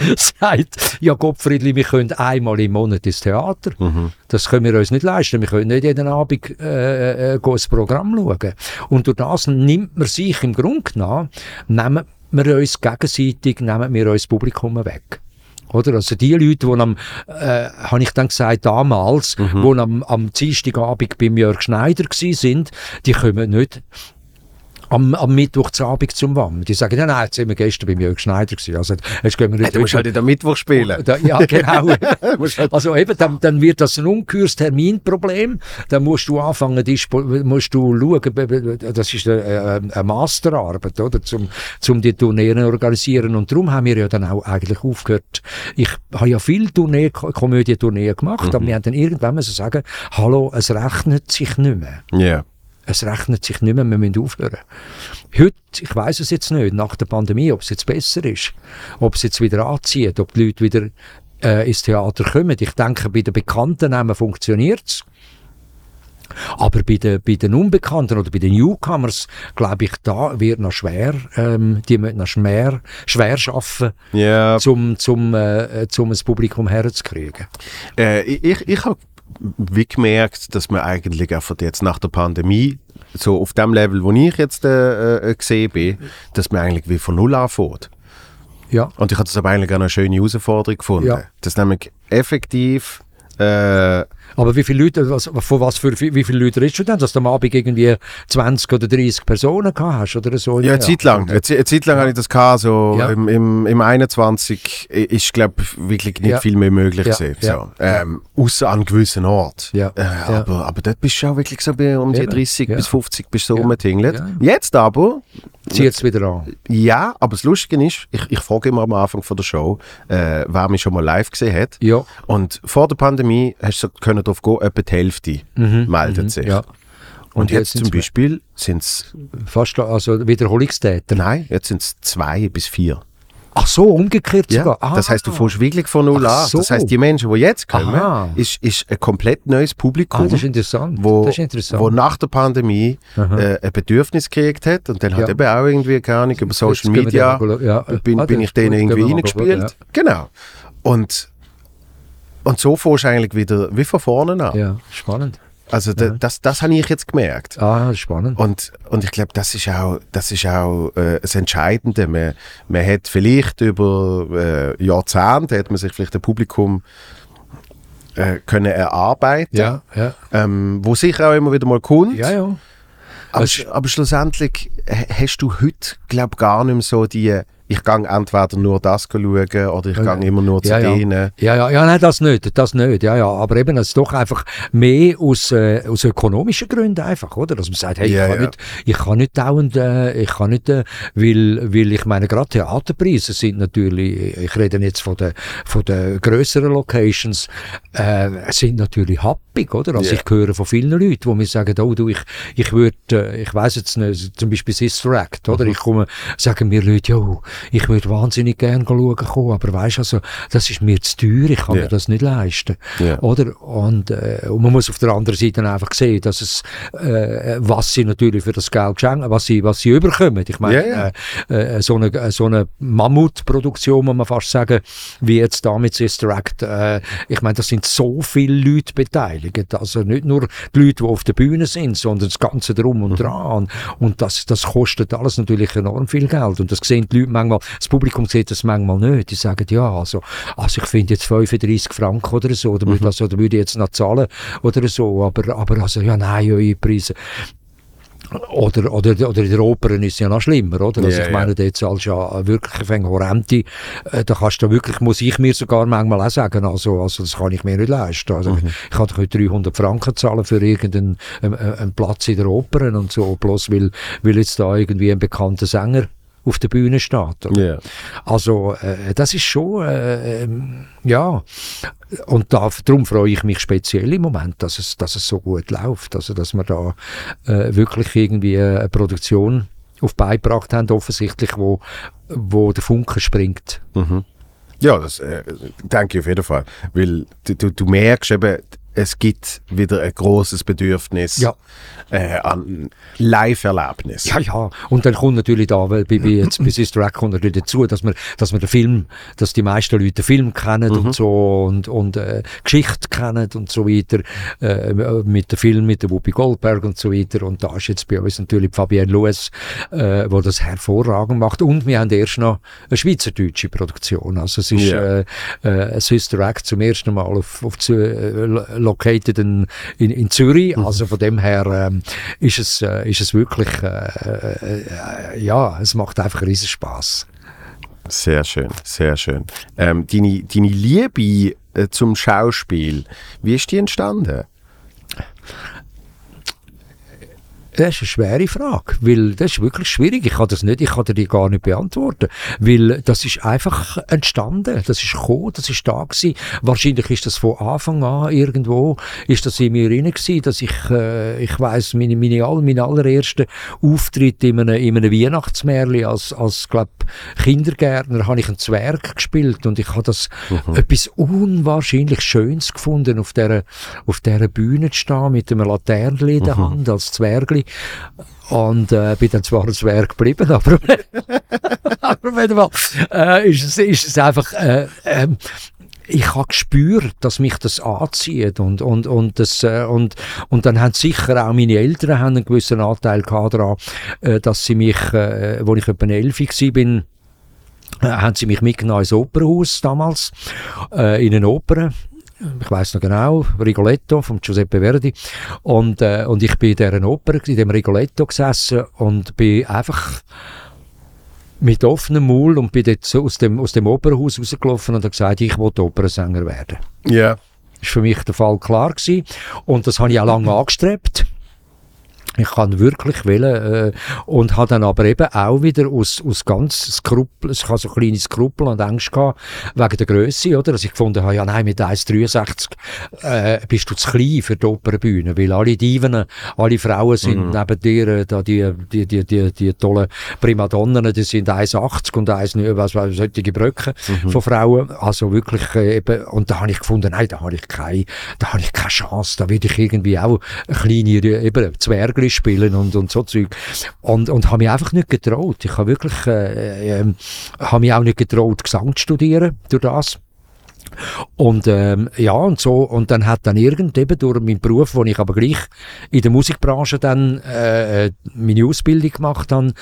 sagt, ja Gottfriedli, wir können einmal im Monat ins Theater. Mhm. Das können wir uns nicht leisten. Wir können nicht jeden Abend äh, äh, ein Programm schauen. Und durch das nimmt man sich im Grunde genommen, nehmen wir uns gegenseitig, nehmen wir uns das Publikum weg. Oder? Also die Leute, die am, äh, habe ich dann gesagt, damals, mhm. die am, am Dienstagabend beim Jörg Schneider sind, die kommen nicht am, am Mittwochabend zum WAM. Die sagen, ja, nein, jetzt sind wir gestern bei Jörg Schneider gewesen. Also, jetzt gehen wir nicht. Ja, du musst halt am Mittwoch spielen. Da, ja, genau. Halt also eben, dann, dann wird das ein ungeheures Terminproblem. Dann musst du anfangen, musst du schauen, das ist eine, eine Masterarbeit, oder? Zum, zum die Turniere organisieren. Und darum haben wir ja dann auch eigentlich aufgehört. Ich habe ja viel Tournee, Komödie-Tournee gemacht, mhm. aber wir haben dann irgendwann müssen sagen, hallo, es rechnet sich nicht mehr. Ja. Yeah es rechnet sich nicht mehr, wir müssen aufhören. Heute, ich weiß es jetzt nicht, nach der Pandemie, ob es jetzt besser ist, ob es jetzt wieder anzieht, ob die Leute wieder äh, ins Theater kommen. Ich denke, bei den bekannten Namen funktioniert es. Aber bei den, bei den Unbekannten oder bei den Newcomers, glaube ich, da wird noch schwer, ähm, die müssen noch schwer, schwer arbeiten, yeah. um zum, äh, zum das Publikum herzukriegen. Äh, ich ich habe wie gemerkt, dass man eigentlich einfach jetzt nach der Pandemie so auf dem Level, wo ich jetzt äh, äh, gesehen bin, dass man eigentlich wie von Null anfängt. Ja. Und ich habe das aber eigentlich auch eine schöne Herausforderung gefunden. Ja. Dass nämlich effektiv äh, aber wie viele Leute, was, von was für, wie viele Leute redest du denn, dass du am Abend irgendwie 20 oder 30 Personen gehabt hast oder so? Ja, eine Zeit lang. Eine, eine Zeit lang ja. hatte ich das gehabt, so ja. im, im, im 21 ist, glaube wirklich nicht ja. viel mehr möglich ja. gewesen. So. Ähm, Außer an gewissen. Ja. Äh, aber, aber dort bist du auch wirklich so bei um die 30 bis 50 bis so rumgetingelt. Jetzt aber... Zieht es wieder an. Ja, aber das Lustige ist, ich, ich frage immer am Anfang von der Show, äh, wer mich schon mal live gesehen hat. Ja. Und vor der Pandemie hast du können darauf gehen, etwa die Hälfte mhm, meldet mhm, sich. Ja. Und, und jetzt, jetzt zum Beispiel sind es... Fast, also Wiederholungstäter? Nein, jetzt sind es zwei bis vier. Ach so, umgekehrt ja, sogar. Ah. Das heißt, du fährst wirklich von null an. So. Das heißt, die Menschen, die jetzt kommen, ist, ist ein komplett neues Publikum. Ah, das ist interessant. Wo, das ist interessant. wo nach der Pandemie äh, ein Bedürfnis gekriegt hat und dann ja. hat eben auch irgendwie, keine Ahnung, über Social Media ja. bin, ah, bin ich denen irgendwie reingespielt. Genau. Und Und so fährst du eigentlich wieder wie von vorne an. Ja, spannend. Also da, das, das habe ich jetzt gemerkt. Ah, spannend. Und, und ich glaube, das ist auch, das, ist auch äh, das Entscheidende. Man, man hat vielleicht über äh, Jahrzehnte, hat man sich vielleicht ein Publikum äh, können erarbeiten ja, ja. Ähm, wo sicher auch immer wieder mal kommt. Ja, ja. Aber, aber schlussendlich hast du heute, glaube gar nicht mehr so die ich gehe entweder nur das schauen oder ich ja, gehe immer nur zu ja, denen. Ja, ja, ja, nein, das nicht, das nicht, ja, ja, aber eben, es ist doch einfach mehr aus, äh, aus ökonomischen Gründen einfach, oder, dass man sagt, hey, ich, kann nicht, ich kann nicht dauernd, äh, ich kann nicht, äh, weil, weil ich meine, gerade Theaterpreise sind natürlich, ich rede jetzt von den, von den grösseren Locations, äh, sind natürlich happig, oder, also ich höre von vielen Leuten, die mir sagen, oh du, ich, ich würde, äh, ich weiß jetzt nicht, zum Beispiel Sister Act, oder, mhm. ich komme, sagen mir Leute, ja, ich würde wahnsinnig gerne schauen kommen, aber weißt also, das ist mir zu teuer, ich kann yeah. mir das nicht leisten. Yeah. Oder? Und, äh, und man muss auf der anderen Seite einfach sehen, dass es, äh, was sie natürlich für das Geld schenken, was sie, was sie überkommen. Ich meine, yeah, äh, äh, so eine, so eine Mammutproduktion, muss man fast sagen, wie jetzt da mit Sister Act, äh, ich meine, da sind so viele Leute beteiligt. Also nicht nur die Leute, die auf der Bühne sind, sondern das Ganze drum und mhm. dran. Und das, das kostet alles natürlich enorm viel Geld. Und das sehen die Leute manchmal, das Publikum sieht das manchmal nicht. Die sagen, ja, also, also ich finde jetzt 35 Franken oder so, oder, mhm. also, da würde ich jetzt noch zahlen oder so, aber, aber also, ja, nein, eure Preise. Oder, oder, oder in der Oper ist es ja noch schlimmer, oder? Also yeah, ich meine, dort zahlst du ja wirklich eine Horrente. Äh, da kannst du wirklich, muss ich mir sogar manchmal auch sagen, also, also das kann ich mir nicht leisten. Also mhm. ich, kann doch 300 Franken zahlen für irgendeinen einen, einen Platz in der Oper und so, bloß weil, weil jetzt da irgendwie ein bekannter Sänger auf der Bühne steht. Yeah. Also äh, das ist schon, äh, ähm, ja, und da, darum freue ich mich speziell im Moment, dass es, dass es so gut läuft, also dass wir da äh, wirklich irgendwie eine Produktion auf beigebracht haben, offensichtlich, wo, wo der Funke springt. Mhm. Ja, das äh, denke ich auf jeden Fall, weil du, du merkst eben, es gibt wieder ein großes Bedürfnis ja. äh, an Live-Erlebnis. Ja, ja. Und dann kommt natürlich da, weil bei, bei, jetzt, bei Sister Act kommt natürlich dazu, dass man, dass man den Film, dass die meisten Leute den Film kennen mhm. und so und, und äh, Geschichte kennen und so weiter, äh, mit dem Film mit der Whoopi Goldberg und so weiter. Und da ist jetzt bei uns natürlich Fabienne Lewis, äh, wo das hervorragend macht. Und wir haben erst noch eine schweizerdeutsche Produktion. Also es ist yeah. äh, äh, Sister Act zum ersten Mal auf, auf äh, located in, in, in Zürich. Mhm. Also von dem her ähm, ist, es, äh, ist es wirklich, äh, äh, ja, es macht einfach riesen Spaß. Sehr schön, sehr schön. Ähm, deine, deine Liebe äh, zum Schauspiel, wie ist die entstanden? Das ist eine schwere Frage, weil das ist wirklich schwierig. Ich kann das nicht, ich kann dir die gar nicht beantworten, weil das ist einfach entstanden, das ist gekommen, das ist da gewesen. Wahrscheinlich ist das von Anfang an irgendwo, ist das in mir drin gewesen, dass ich, äh, ich weiss, meine, meine, all, mein allererster Auftritt in einem, in einem Weihnachtsmärchen als, als glaub, Kindergärtner habe ich einen Zwerg gespielt und ich habe das mhm. etwas unwahrscheinlich Schönes gefunden, auf dieser, auf dieser Bühne zu stehen mit einem Laternchen in der mhm. Hand als Zwergli und äh, bin dann zwar ein Zwerg geblieben, aber, aber wenn mal, äh, ist, es, ist es einfach, äh, äh, ich habe gespürt, dass mich das anzieht und und und das äh, und und dann haben sicher auch meine Eltern haben einen gewissen Anteil daran, äh, dass sie mich, äh, wo ich etwa elf war, äh, haben sie mich mitgenommen ins Opernhaus damals, äh, in eine Oper ich weiß noch genau, Rigoletto von Giuseppe Verdi. Und, äh, und ich bin in dieser Oper, in dem Rigoletto gesessen und bin einfach mit offenem Maul und bin dort so aus dem, aus dem Opernhaus rausgelaufen und habe gesagt, ich will Opernsänger werden. Ja. Yeah. Das war für mich der Fall klar gewesen. Und das habe ich auch lange angestrebt. Ich kann wirklich wählen äh, und habe dann aber eben auch wieder aus, aus ganz Skrupel, ich habe so kleine Skrupel und Angst gehabt, wegen der Größe, oder? Dass ich gefunden habe, ja nein, mit 1,63 äh, bist du zu klein für die Opernbühne, weil alle Diven, alle Frauen sind mhm. neben dir, äh, da die, die, die, die, die tollen Primadonnen, die sind 1,80 und 1, was, was, solche Bröcke mhm. von Frauen, also wirklich äh, eben, und da habe ich gefunden, nein, da habe ich keine, da habe ich keine Chance, da werde ich irgendwie auch kleine, eben, Zwerge Vögel spielen und, und so Zeug. Und, und habe mich einfach nicht getraut. Ich habe wirklich, äh, äh, habe mich auch nicht getraut, Gesang zu studieren durch das. Und ähm, ja, und so, und dann hat dann irgend eben durch meinen Beruf, wo ich aber gleich in der Musikbranche dann äh, meine Ausbildung gemacht habe,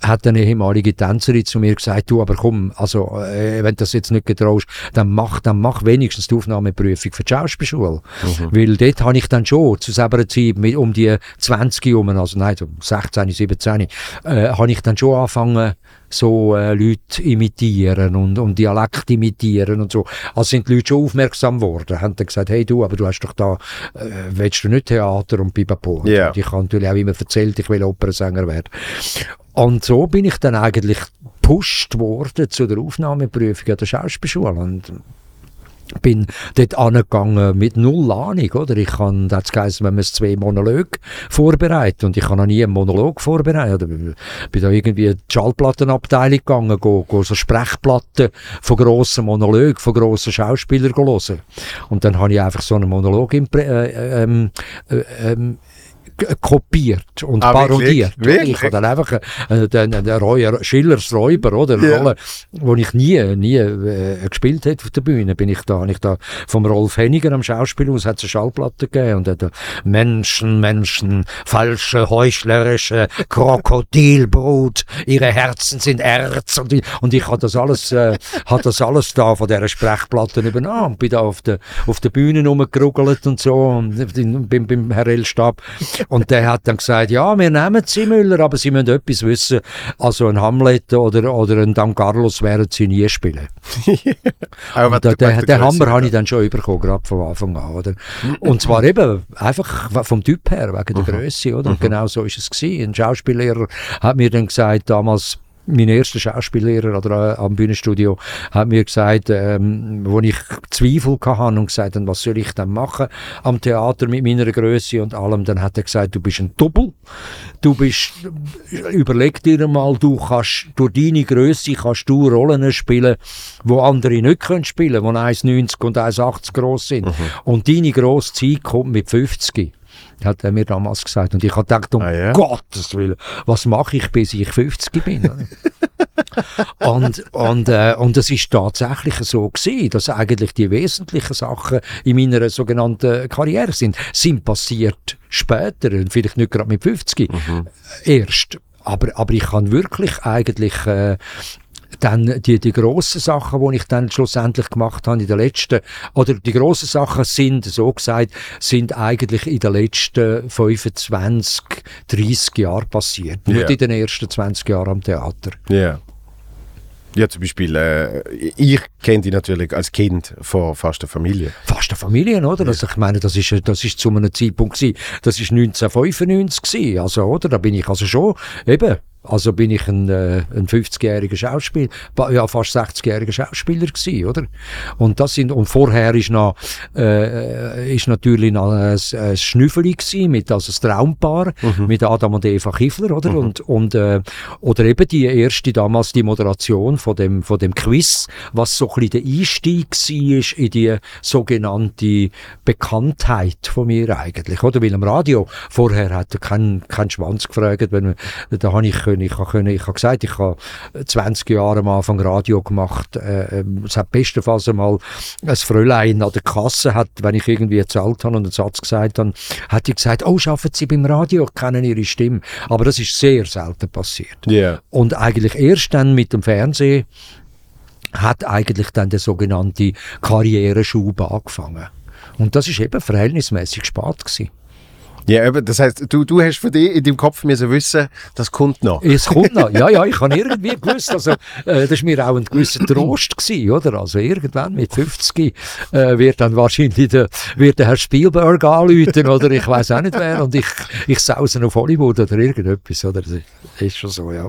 hat eine ehemalige Tänzerin zu mir gesagt, du, aber komm, also äh, wenn du das jetzt nicht getraust, dann mach, dann mach wenigstens die Aufnahmeprüfung für die Schauspielschule. Mhm. Weil dort habe ich dann schon zu selber Zeit mit um die 20 um, also nein, so 16, 17, äh, habe ich dann schon angefangen, so äh, Leute imitieren und, und Dialekt imitieren und so. Also sind die Leute schon aufmerksam geworden, haben dann gesagt, hey du, aber du hast doch da, äh, willst du nicht Theater und Pipapo? Yeah. Und ich habe natürlich auch immer erzählt, ich will Opernsänger werden. Und so bin ich dann eigentlich gepusht worden zu der Aufnahmeprüfung an der Schauspielschule. Und bin dort angegangen mit null Ahnung, oder? Ich kann, das heisst, wenn man zwei Monologe vorbereitet und ich habe noch nie einen Monolog vorbereitet. Oder bin da irgendwie in die Schallplattenabteilung gegangen, go, go so Sprechplatten von grossen Monologen, von grossen Schauspielern hören. Und dann habe ich einfach so einen Monolog äh, ähm, äh, ähm, kopiert und ah, parodiert. Wirklich? Ich habe dann einfach äh, den, den Roy, Schillers Räuber, oder? Ja. Rolle, wo ich nie, nie äh, gespielt hätte auf der Bühne, bin ich da, ich da vom Rolf Henniger am Schauspielhaus hat es eine Schallplatte gegeben und hat Menschen, Menschen, falsche, heuchlerische Krokodilbrut, ihre Herzen sind Erz und ich, und ich habe das alles, äh, hat das alles da von dieser Sprechplatte übernommen und bin da auf der, auf der Bühne rumgeruggelt und so und beim, beim Herr Elstab und der hat dann gesagt, ja, wir nehmen Sie, Müller, aber Sie müssen etwas wissen. Also ein Hamlet oder, oder ein Don Carlos werden Sie nie spielen. und der, der, der Hammer habe ich dann schon bekommen, gerade von Anfang an. Oder? Und zwar eben einfach vom Typ her, wegen der. Größe. Oder? Und mhm. genau so ist es gewesen. Ein Schauspiellehrer hat mir dann gesagt, damals, mein erster Schauspiellehrer oder, äh, am Bühnenstudio hat mir gesagt, ähm, wo ich Zweifel hatte und gesagt was soll ich denn machen am Theater mit meiner Größe und allem, dann hat er gesagt, du bist ein Double, du bist, überleg dir mal, du kannst, durch deine Größe kannst du Rollen spielen, wo andere nicht können spielen, die 1,90 und 1,80 groß sind. Mhm. Und deine grosse Zeit kommt mit 50 hat er mir damals gesagt. Und ich habe gedacht, um ah, ja? Gottes Willen, was mache ich, bis ich 50 bin? und, und, äh, und es ist tatsächlich so gewesen, dass eigentlich die wesentlichen Sachen in meiner sogenannten Karriere sind, sind passiert später, vielleicht nicht gerade mit 50, mhm. erst. Aber, aber ich kann wirklich eigentlich äh, dann die, die grossen Sachen, die ich dann schlussendlich gemacht habe in den letzten, oder die grossen Sachen sind, so gesagt, sind eigentlich in den letzten 25, 30 Jahren passiert. Yeah. Nicht in den ersten 20 Jahren am Theater. Ja. Yeah. Ja, zum Beispiel, äh, ich kenne die natürlich als Kind von fast der Familie. Fast der Familie, oder? Ja. Also ich meine, das ist, das ist zu einem Zeitpunkt gewesen, das ist 1995 gewesen, also, oder? Da bin ich also schon, eben, also bin ich ein, äh, ein 50-jähriger Schauspieler, ja fast 60-jähriger Schauspieler gewesen, oder? Und das sind und vorher ist noch äh, ist natürlich noch ein, ein Schnüffeli gewesen mit also das Traumpaar mhm. mit Adam und Eva Kiffler, oder? Mhm. Und und äh, oder eben die erste damals die Moderation von dem von dem Quiz, was so ein bisschen der Einstieg war in die sogenannte Bekanntheit von mir eigentlich, oder? Weil am Radio vorher hat er keinen keinen Schwanz gefragt, wenn da habe ich können. Ich habe, ich habe gesagt, ich habe 20 Jahre am Anfang Radio gemacht. Äh, ähm, es hat bestenfalls einmal ein Fräulein an der Kasse, hat, wenn ich irgendwie erzählt habe und einen Satz gesagt habe, hat die gesagt, oh, arbeiten Sie beim Radio, ich kenne Ihre Stimme. Aber das ist sehr selten passiert. Yeah. Und eigentlich erst dann mit dem Fernsehen hat eigentlich dann der sogenannte Karriereschub angefangen. Und das ist eben verhältnismäßig spät gewesen. Ja, eben, das heißt, du, du hast für dich in deinem Kopf müssen wissen, das kommt noch. Es kommt noch, ja, ja, ich habe irgendwie gewusst, also, äh, das war mir auch ein gewisser Trost gewesen, oder? Also irgendwann mit 50 äh, wird dann wahrscheinlich der, wird der Herr Spielberg anrufen, oder ich weiß auch nicht wer, und ich, ich sause auf Hollywood oder irgendetwas, oder? Das ist schon so, ja.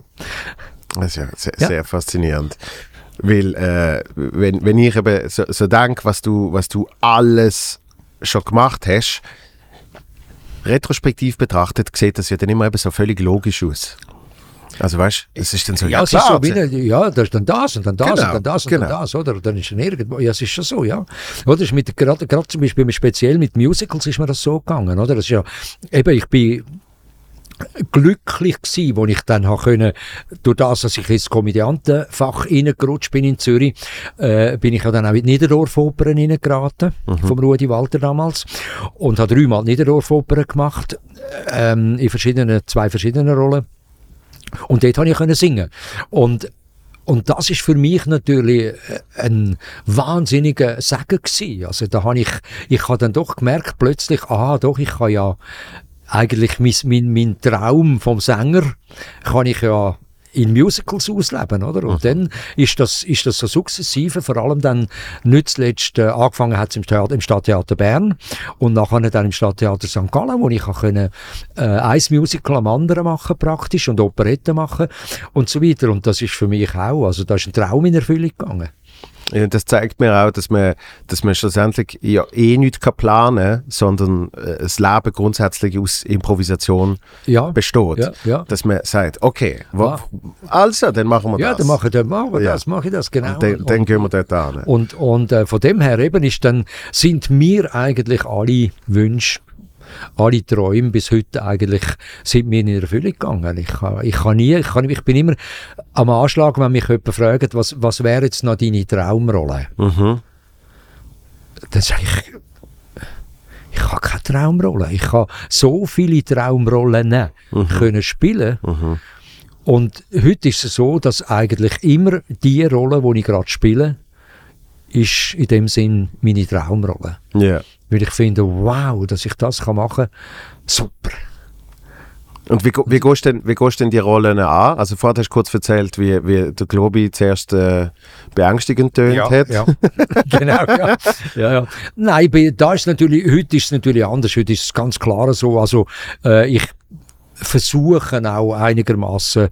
Das ist ja sehr, ja. sehr faszinierend. Weil, äh, wenn, wenn ich eben so, so denke, was du, was du alles schon gemacht hast, retrospektiv betrachtet sieht das ja dann immer eben so völlig logisch aus. Also weißt du, es ist dann so, ja, ja klar. So eine, ja, das ist dann das und dann das genau, und dann das und genau. dann das, oder? Dann ist dann irgendwo, ja, es ist schon so, ja. Oder ist mit, gerade, gerade zum Beispiel speziell mit Musicals ist mir das so gegangen, oder? Das ist ja, eben, ich bin glücklich gewesen, wo ich dann habe können, durch das, dass ich ins Komödiantenfach reingerutscht bin in Zürich, äh, bin ich ja dann auch in die Niederdorf-Opern reingeraten, mhm. vom Rudi Walter damals, und habe dreimal Niederdorf-Opern gemacht, ähm, in verschiedenen, zwei verschiedenen Rollen. Und dort konnte ich können singen. Und und das ist für mich natürlich äh, ein wahnsinniger Segen gewesen. Also da habe ich, ich habe dann doch gemerkt plötzlich, aha, doch, ich kann ja eigentlich mein, mein, mein Traum vom Sänger kann ich ja in Musicals ausleben, oder? Und mhm. dann ist das, ist das so sukzessive, vor allem dann nicht zuletzt, äh, angefangen hat es im, im Stadttheater Bern und nachher dann im Stadttheater St. Gallen, wo ich auch können, äh, ein Musical am anderen machen praktisch und Operetten machen und so weiter. Und das ist für mich auch, also da ist ein Traum in Erfüllung gegangen. Das zeigt mir auch, dass man, dass man schlussendlich ja eh nichts kann planen sondern äh, das Leben grundsätzlich aus Improvisation ja, besteht. Ja, ja. Dass man sagt, okay, wo, also, dann machen wir das. Ja, dann machen, dann machen wir das, mache ich das, genau. Und dann, dann gehen wir dort an. Und, und äh, von dem her eben ist dann, sind mir eigentlich alle Wünsche alle Träume bis heute eigentlich sind mir in Erfüllung gegangen. Ich, ich, kann nie, ich, kann, ich bin immer am Anschlag, wenn mich jemand fragt, was, was wäre jetzt noch deine Traumrolle? Mhm. Dann sage ich, ich habe keine Traumrolle. Ich habe so viele Traumrollen mhm. können spielen. Mhm. Und heute ist es so, dass eigentlich immer die Rolle, die ich gerade spiele, ist in dem Sinn meine Traumrolle. Yeah. Weil ich finde, wow, dass ich das kann machen kann, super. Und wie, wie, gehst denn, wie gehst denn die Rollen an? Also vorher hast du kurz erzählt, wie, wie der Globi zuerst äh, beängstigend tönt ja, hat. Ja, genau. Ja. ja, ja. Nein, da ist natürlich, heute ist es natürlich anders. Heute ist es ganz klar so. Also äh, ich versuchen auch einigermaßen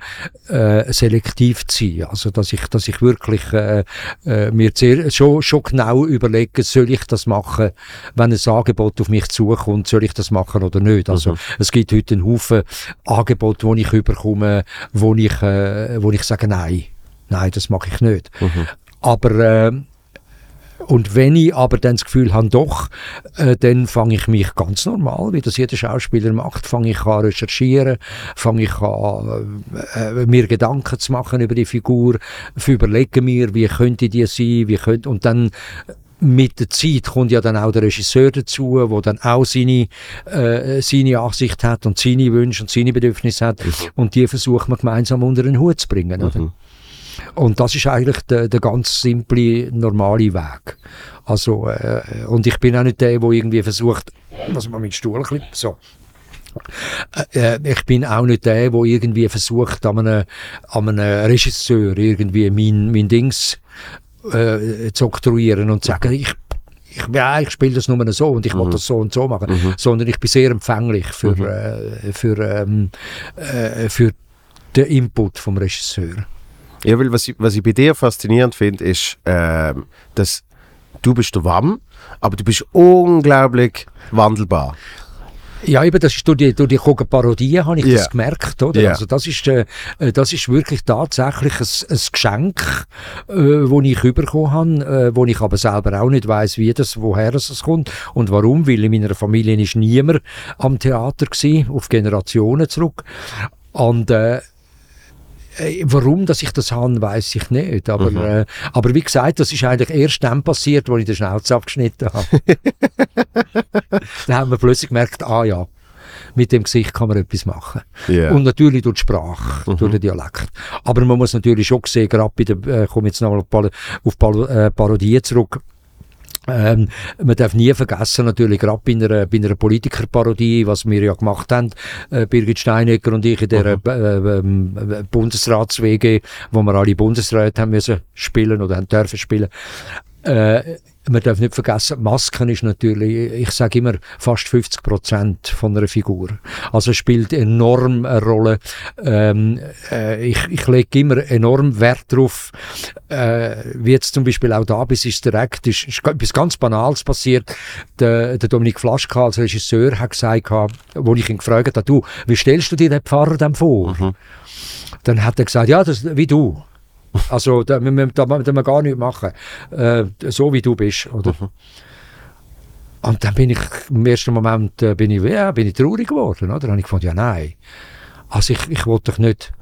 äh, selektiv zu sein. Also dass ich, dass ich wirklich äh, äh, mir sehr, schon, schon genau überlege, soll ich das machen, wenn ein Angebot auf mich zukommt, soll ich das machen oder nicht. Also mhm. es gibt heute einen Haufen Angebote, wo ich überkomme, wo ich, äh, wo ich sage, nein, nein, das mache ich nicht. Mhm. Aber äh, und wenn ich aber dann das Gefühl habe, doch, äh, dann fange ich mich ganz normal, wie das jeder Schauspieler macht, fange ich an recherchieren, fange ich an, äh, äh, mir Gedanken zu machen über die Figur, überlege mir, wie könnte die sein, wie könnte, und dann mit der Zeit kommt ja dann auch der Regisseur dazu, der dann auch seine, äh, seine Ansicht hat und seine Wünsche und seine Bedürfnisse hat. Mhm. Und die versucht man gemeinsam unter den Hut zu bringen. Mhm. Und das ist eigentlich der, der ganz simple, normale Weg. Also, äh, und ich bin auch nicht der, der irgendwie versucht, was man mit Stuhl ein so. Äh, äh, ich bin auch nicht der, der irgendwie versucht, an einem, an einem Regisseur irgendwie mein, mein Dings äh, zu oktroyieren und zu sagen, ich ich, ja, ich spiele das nur so und ich mhm. will das so und so machen, mhm. sondern ich bin sehr empfänglich für, mhm. äh, für, ähm, äh, für den Input vom Regisseur. Ja, weil was ich, was ich bei dir faszinierend finde, ist, äh, dass du bist Wamm, aber du bist unglaublich wandelbar. Ja, eben, das ist durch die, durch die Parodie habe ich yeah. das gemerkt, oder? Yeah. Also das ist, äh, das ist wirklich tatsächlich ein, ein Geschenk, äh, das ich bekommen habe, äh, wo ich aber selber auch nicht weiß, wie das, woher es kommt und warum, weil in meiner Familie ist niemand am Theater gewesen, auf Generationen zurück. Und äh, äh, warum dass ich das habe, weiß ich nicht. Aber, mhm. äh, aber wie gesagt, das ist eigentlich erst dann passiert, als ich den Schnauze abgeschnitten habe. dann haben wir plötzlich gemerkt, ah ja, mit dem Gesicht kann man etwas machen. Yeah. Und natürlich durch die Sprache, mhm. durch den Dialekt. Aber man muss natürlich schon sehen, gerade bei der, äh, komme jetzt nochmal auf, auf Pal äh, Parodie zurück, ähm, man darf nie vergessen, natürlich gerade bei einer, bei einer Politikerparodie, was wir ja gemacht haben, äh, Birgit Steinecker und ich in der mhm. äh, äh, Bundesratswege, wo wir alle Bundesräte haben müssen spielen oder haben dürfen spielen. Äh, man darf nicht vergessen, Masken ist natürlich, ich sage immer, fast 50 Prozent von einer Figur. Also spielt enorm eine Rolle. Ähm, äh, ich, ich lege immer enorm Wert darauf, äh, wie jetzt zum Beispiel auch da bis ist direkt, ist, ist etwas ganz Banales passiert. Der, der Dominik Flaschka als Regisseur hat gesagt, wo ich ihn gefragt habe, du, wie stellst du dir den Pfarrer denn vor? Mhm. Dann hat er gesagt, ja, das, wie du. Also da, da, da müssen wir gar nichts machen. Äh, so wie du bist. Oder? Mhm. Und dann bin ich im ersten Moment äh, bin ich, ja, bin ich traurig geworden. Oder? Dann habe ich gefunden, ja nein. Also ich, ich wollte doch nicht...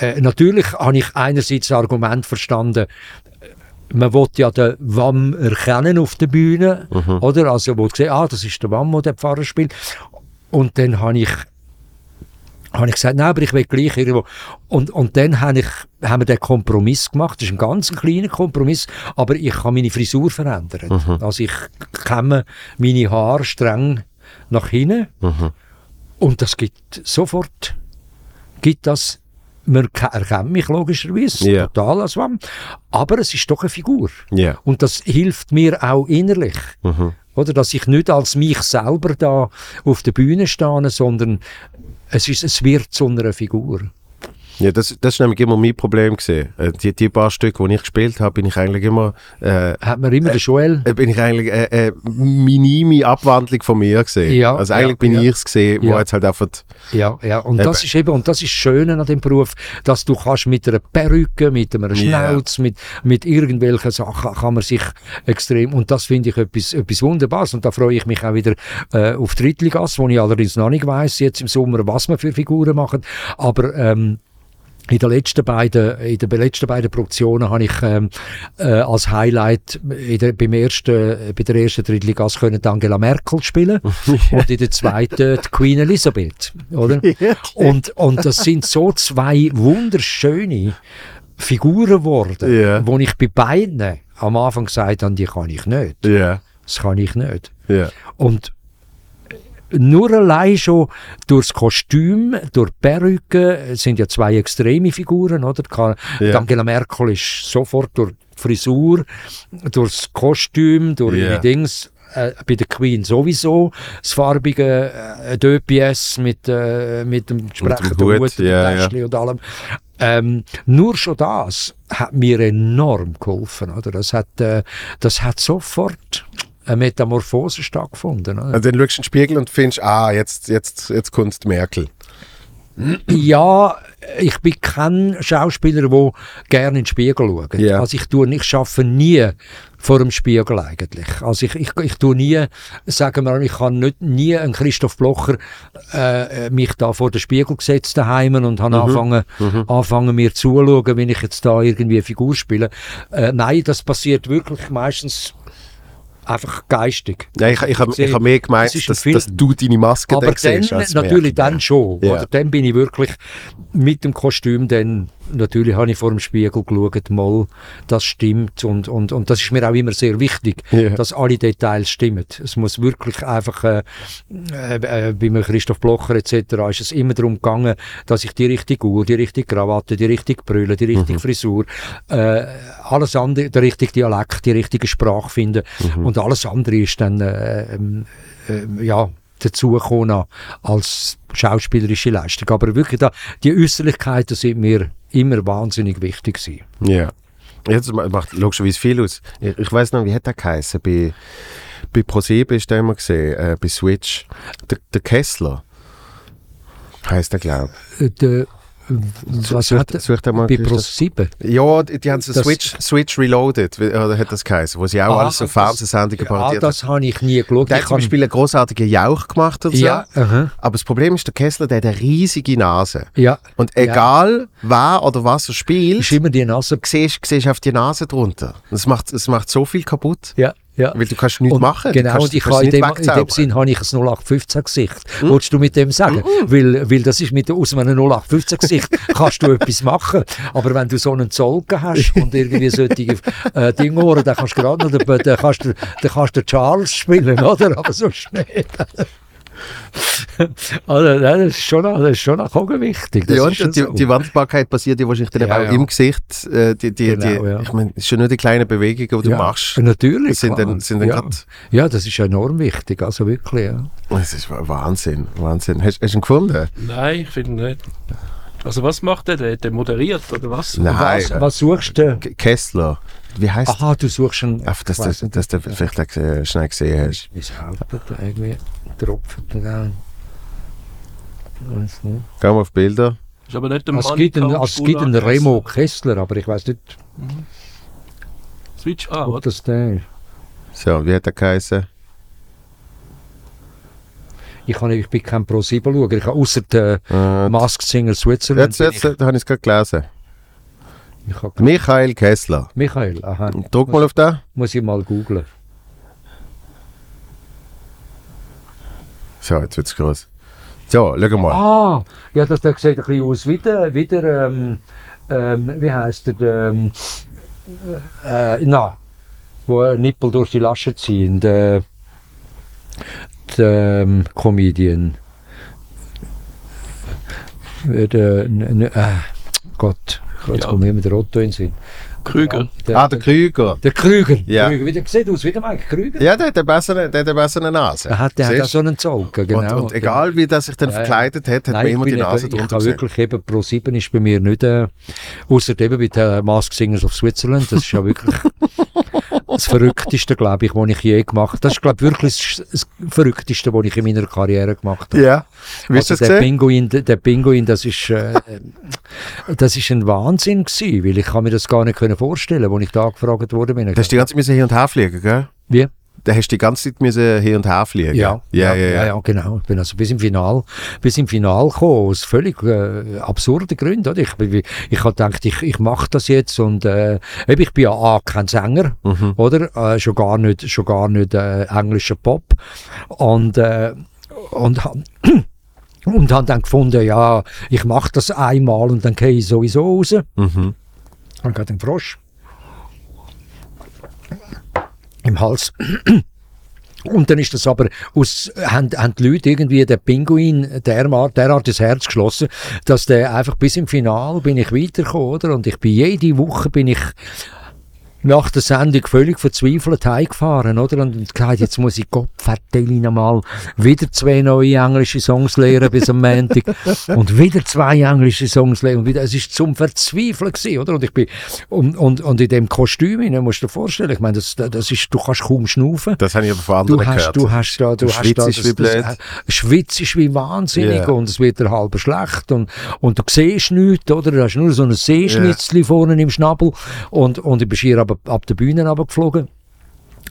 Äh, äh, natürlich habe ich einerseits das Argument verstanden, man will ja den WAM erkennen auf der Bühne, mhm. oder? Also, wo gesehen, ah, das ist der WAM, der der Pfarrer spielt. Und dann habe ich, habe ich gesagt, nein, aber ich will gleich irgendwo. Und, und dann habe ich, haben wir den Kompromiss gemacht. Das ist ein ganz kleiner Kompromiss, aber ich habe meine Frisur verändert. Mhm. Also ich kämme meine Haare streng nach hinten. Mhm. Und das gibt sofort, gibt das man erkennt mich logischerweise yeah. total als Wam, aber es ist doch eine Figur. Yeah. Und das hilft mir auch innerlich. Mhm. Oder, dass ich nicht als mich selber da auf der Bühne stehe, sondern es, ist, es wird zu einer Figur. Ja, das, das ist nämlich immer mein Problem gesehen. Äh, die, die paar Stücke, die ich gespielt habe, bin ich eigentlich immer... Äh, Hat man immer äh, den Joel? Äh, bin ich eigentlich äh, äh, minime Abwandlung von mir gesehen. Ja, also eigentlich ja, bin ja. ich es gesehen, wo ja. jetzt halt einfach... Ja, ja. Und das ist eben, und das ist Schöne an dem Beruf, dass du kannst mit einer Perücke, mit einem Schnauz, yeah. mit, mit irgendwelchen Sachen kann man sich extrem... Und das finde ich etwas, etwas Wunderbares. Und da freue ich mich auch wieder äh, auf Drittligas, wo ich allerdings noch nicht weiss, jetzt im Sommer, was wir für Figuren machen. Aber ähm, in den letzten beiden, in den letzten beiden Produktionen habe ich ähm, äh, als Highlight in der, beim ersten, bei der ersten Drittligas können Angela Merkel spielen und in der zweiten die Queen Elizabeth, oder? und, und das sind so zwei wunderschöne Figuren geworden, yeah. wo ich bei beiden am Anfang gesagt habe, die kann ich nicht. Yeah. Das kann ich nicht. Yeah. Und nur allein schon durchs Kostüm, durch Perücke, sind ja zwei extreme Figuren, oder? Ja. Angela Merkel ist sofort durch die Frisur, durchs Kostüm, durch ja. die Dings, äh, bei der Queen sowieso, das farbige äh, DPS mit, äh, mit dem entsprechenden Hut, Hut ja, ja. und allem. Ähm, nur schon das hat mir enorm geholfen, oder? Das hat, äh, das hat sofort eine Metamorphose stattgefunden. Oder? Also dann schaust du in den Spiegel und findest, ah, jetzt, jetzt, jetzt kommt Merkel. Ja, ich bin kein Schauspieler, der gerne in den Spiegel schaut. Yeah. Also ich tue, ich schaffe nie vor dem Spiegel eigentlich. Also ich, ich, ich tue nie, sagen wir, ich kann nicht, nie einen Christoph Blocher äh, mich da vor den Spiegel gesetzt daheim und habe mhm. angefangen, mhm. angefangen mir zuzuschauen, wenn ich jetzt da irgendwie eine Figur spiele. Äh, nein, das passiert wirklich meistens einfach geistig. Ja, ich ich habe hab mehr gemeint, das dass, dass, du deine Maske Aber dann, siehst, natürlich dann schon. Ja. Oder dann bin ich wirklich mit dem Kostüm dann natürlich habe ich vor dem Spiegel geschaut, mal, das stimmt und, und, und das ist mir auch immer sehr wichtig, yeah. dass alle Details stimmen. Es muss wirklich einfach, äh, äh, bei mir Christoph Blocher etc. ist es immer darum gegangen, dass ich die richtige Uhr, die richtige Krawatte, die richtige Brille, die richtige mhm. Frisur, äh, alles andere, der richtige Dialekt, die richtige Sprache finde mhm. und alles andere ist dann, äh, ähm, äh, ja, dazugekommen als schauspielerische Leistung. Aber wirklich, da, die Äußerlichkeiten sind mir immer wahnsinnig wichtig gewesen. Ja. Jetzt macht logischerweise viel aus. Ich, ich weiß noch, wie hat der geheißen? Bei, bei ProSieben ist der immer gesehen, äh, bei Switch. Der, der Kessler heißt der, glaube ich. Äh, was sucht, hat sucht mal bei Pro 7? Ja, die, die haben so Switch, Switch Reloaded, oder hat das geheißen, wo sie auch ah, alles so Fernsehsendungen parodiert Ja, das habe ich nie geschaut. Der hat zum Beispiel einen großartigen Jauch gemacht und so. Ja, uh Aber das Problem ist, der Kessler, der hat eine riesige Nase. Ja. Und egal ja. wer oder was er spielt, ist immer die Nase. Siehst, siehst auf die Nase drunter. Das macht, das macht so viel kaputt. Ja. Ja. Weil du kannst nichts und machen. Genau, kannst, und ich in dem, in dem Sinn habe ich ein 0815-Gesicht. Mhm. Wolltest du mit dem sagen? Mhm. Weil, weil das ist mit, aus einem 0815-Gesicht kannst du etwas machen. Aber wenn du so einen Zolken hast und irgendwie solche äh, Dinge dann kannst du gerade noch, dann, dann kannst du, dann kannst du Charles spielen, oder? Aber so schnell. also, das ist schon das ist schon noch wichtig. Das ja, die, so. die Wandbarkeit passiert ja wahrscheinlich dann ja, auch ja. im Gesicht. Äh, die, die, genau, die, ja. Ich meine, es ist schon nur die kleinen Bewegungen, die du machst. Natürlich. Sind dann, sind dann ja. ja, das ist enorm wichtig. Also wirklich, ja. Das ist Wahnsinn. Wahnsinn. Hast, hast du ihn gefunden? Nein, ich finde nicht. Also was macht der? Der moderiert oder was? Nein. Was, was suchst du? Kessler. Wie heißt Aha, du suchst einen. Einfach, dass, dass, dass du vielleicht äh, schnell gesehen hast. Wie sauber da irgendwie tropft nicht. Gehen wir auf Bilder. Ist aber nicht der es gibt einen, es gibt einen Remo Kessler, aber ich weiß nicht. Mhm. Switch A, was? das der So, wie hat er geheißen? Ich, habe, ich bin kein Pro-7-Schauer. Ich habe außer der äh, Masked Singer Switzerland. Jetzt, jetzt, da habe ich es gerade gelesen. Michael Kessler. Michael, aha. Drück mal auf da. Muss ich mal googlen. So, jetzt wird es groß. So, schau mal. Ah, ja, das, das sieht ein bisschen aus wie der, wie der ähm, ähm, wie heißt der, ähm, äh, na, wo Nippel durch die Lasche ziehen, der, der ähm, Comedian. Der, äh, Gott, jetzt ja. kommt mit der Otto in den Sinn. Krüger. Der, ah, der Krüger. Der Krüger. Ja. Krüger. Wie der sieht aus wie der Mike Krüger. Ja, der hat eine bessere, der hat eine bessere Nase. Er hat, der hat auch so einen Zaugen, genau. Und, und egal wie der sich dann verkleidet hat, hat Nein, man immer die Nase eben, drunter Ich habe wirklich eben Pro 7 ist bei mir nicht, äh, außer eben bei den Mask Singers of Switzerland, das ist ja wirklich das Verrückteste, glaube ich, was ich je gemacht habe. Das ist, glaube ich, wirklich das Verrückteste, was ich in meiner Karriere gemacht habe. Ja, wie also der gesehen? Pinguin, der Pinguin, das ist, äh, das ist ein Wahnsinn gewesen, weil ich kann mir das gar nicht vorstellen, als ich da gefragt wurde. Da hast du die ganze Zeit hin und her fliegen, gell? Wie? Da hast du die ganze Zeit müssen hin und her fliegen. Ja, ja, ja, ja, ja, ja genau. Ich bin also bis im Final, bis im Final gekommen, aus völlig äh, absurden Gründen. Oder? Ich, ich, ich habe gedacht, ich, ich mache das jetzt und äh, ich bin ja A, kein Sänger, mhm. oder? Äh, schon gar nicht, schon gar nicht äh, englischer Pop. Und, äh, und und habe dann gefunden, ja, ich mache das einmal und dann gehe ich sowieso raus. Mhm. Dann geht ein Frosch im Hals. Und dann ist das aber aus, haben, haben die Leute irgendwie den Pinguin derart, derart das Herz geschlossen, dass der einfach bis im Final bin ich weitergekommen, oder? Und ich bin jede Woche bin ich nach der Sendung völlig verzweifelt heimgefahren, oder? Und gesagt, jetzt muss ich Gott vertellen mal wieder zwei neue englische Songs lernen bis am Montag und wieder zwei englische Songs lernen und wieder, es ist zum Verzweifeln gewesen, oder? Und ich bin, und, und, und in dem Kostüm, ne, musst du dir vorstellen, ich meine, das, das ist, du kannst kaum schnaufen. Das habe ich aber von anderen du hast, gehört. Du hast da, du, du hast da, das, wie blöd. Das, schwitzt wie wahnsinnig yeah. und es wird dir halb schlecht und, und du siehst nichts, oder? Du hast nur so ein Seeschnitzli yeah. vorne im Schnabel und, und ich bin schier ab, ab der Bühne runtergeflogen.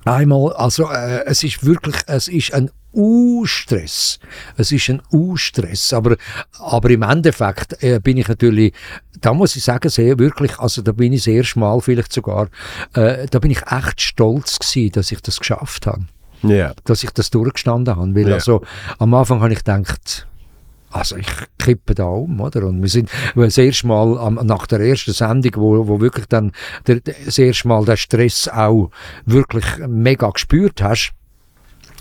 Einmal, also äh, es ist wirklich, es ist ein U-Stress. Es ist ein U-Stress. Aber, aber im Endeffekt äh, bin ich natürlich, da muss ich sagen, sehr wirklich, also da bin ich das erste Mal vielleicht sogar, äh, da bin ich echt stolz gewesen, dass ich das geschafft habe. Yeah. Dass ich das durchgestanden habe. Weil yeah. also, am Anfang habe ich gedacht, also ich kippe da um, oder? Und wir sind das erste Mal am, nach der ersten Sendung, wo, wo wirklich dann der, das erste Mal der Stress auch wirklich mega gespürt hast,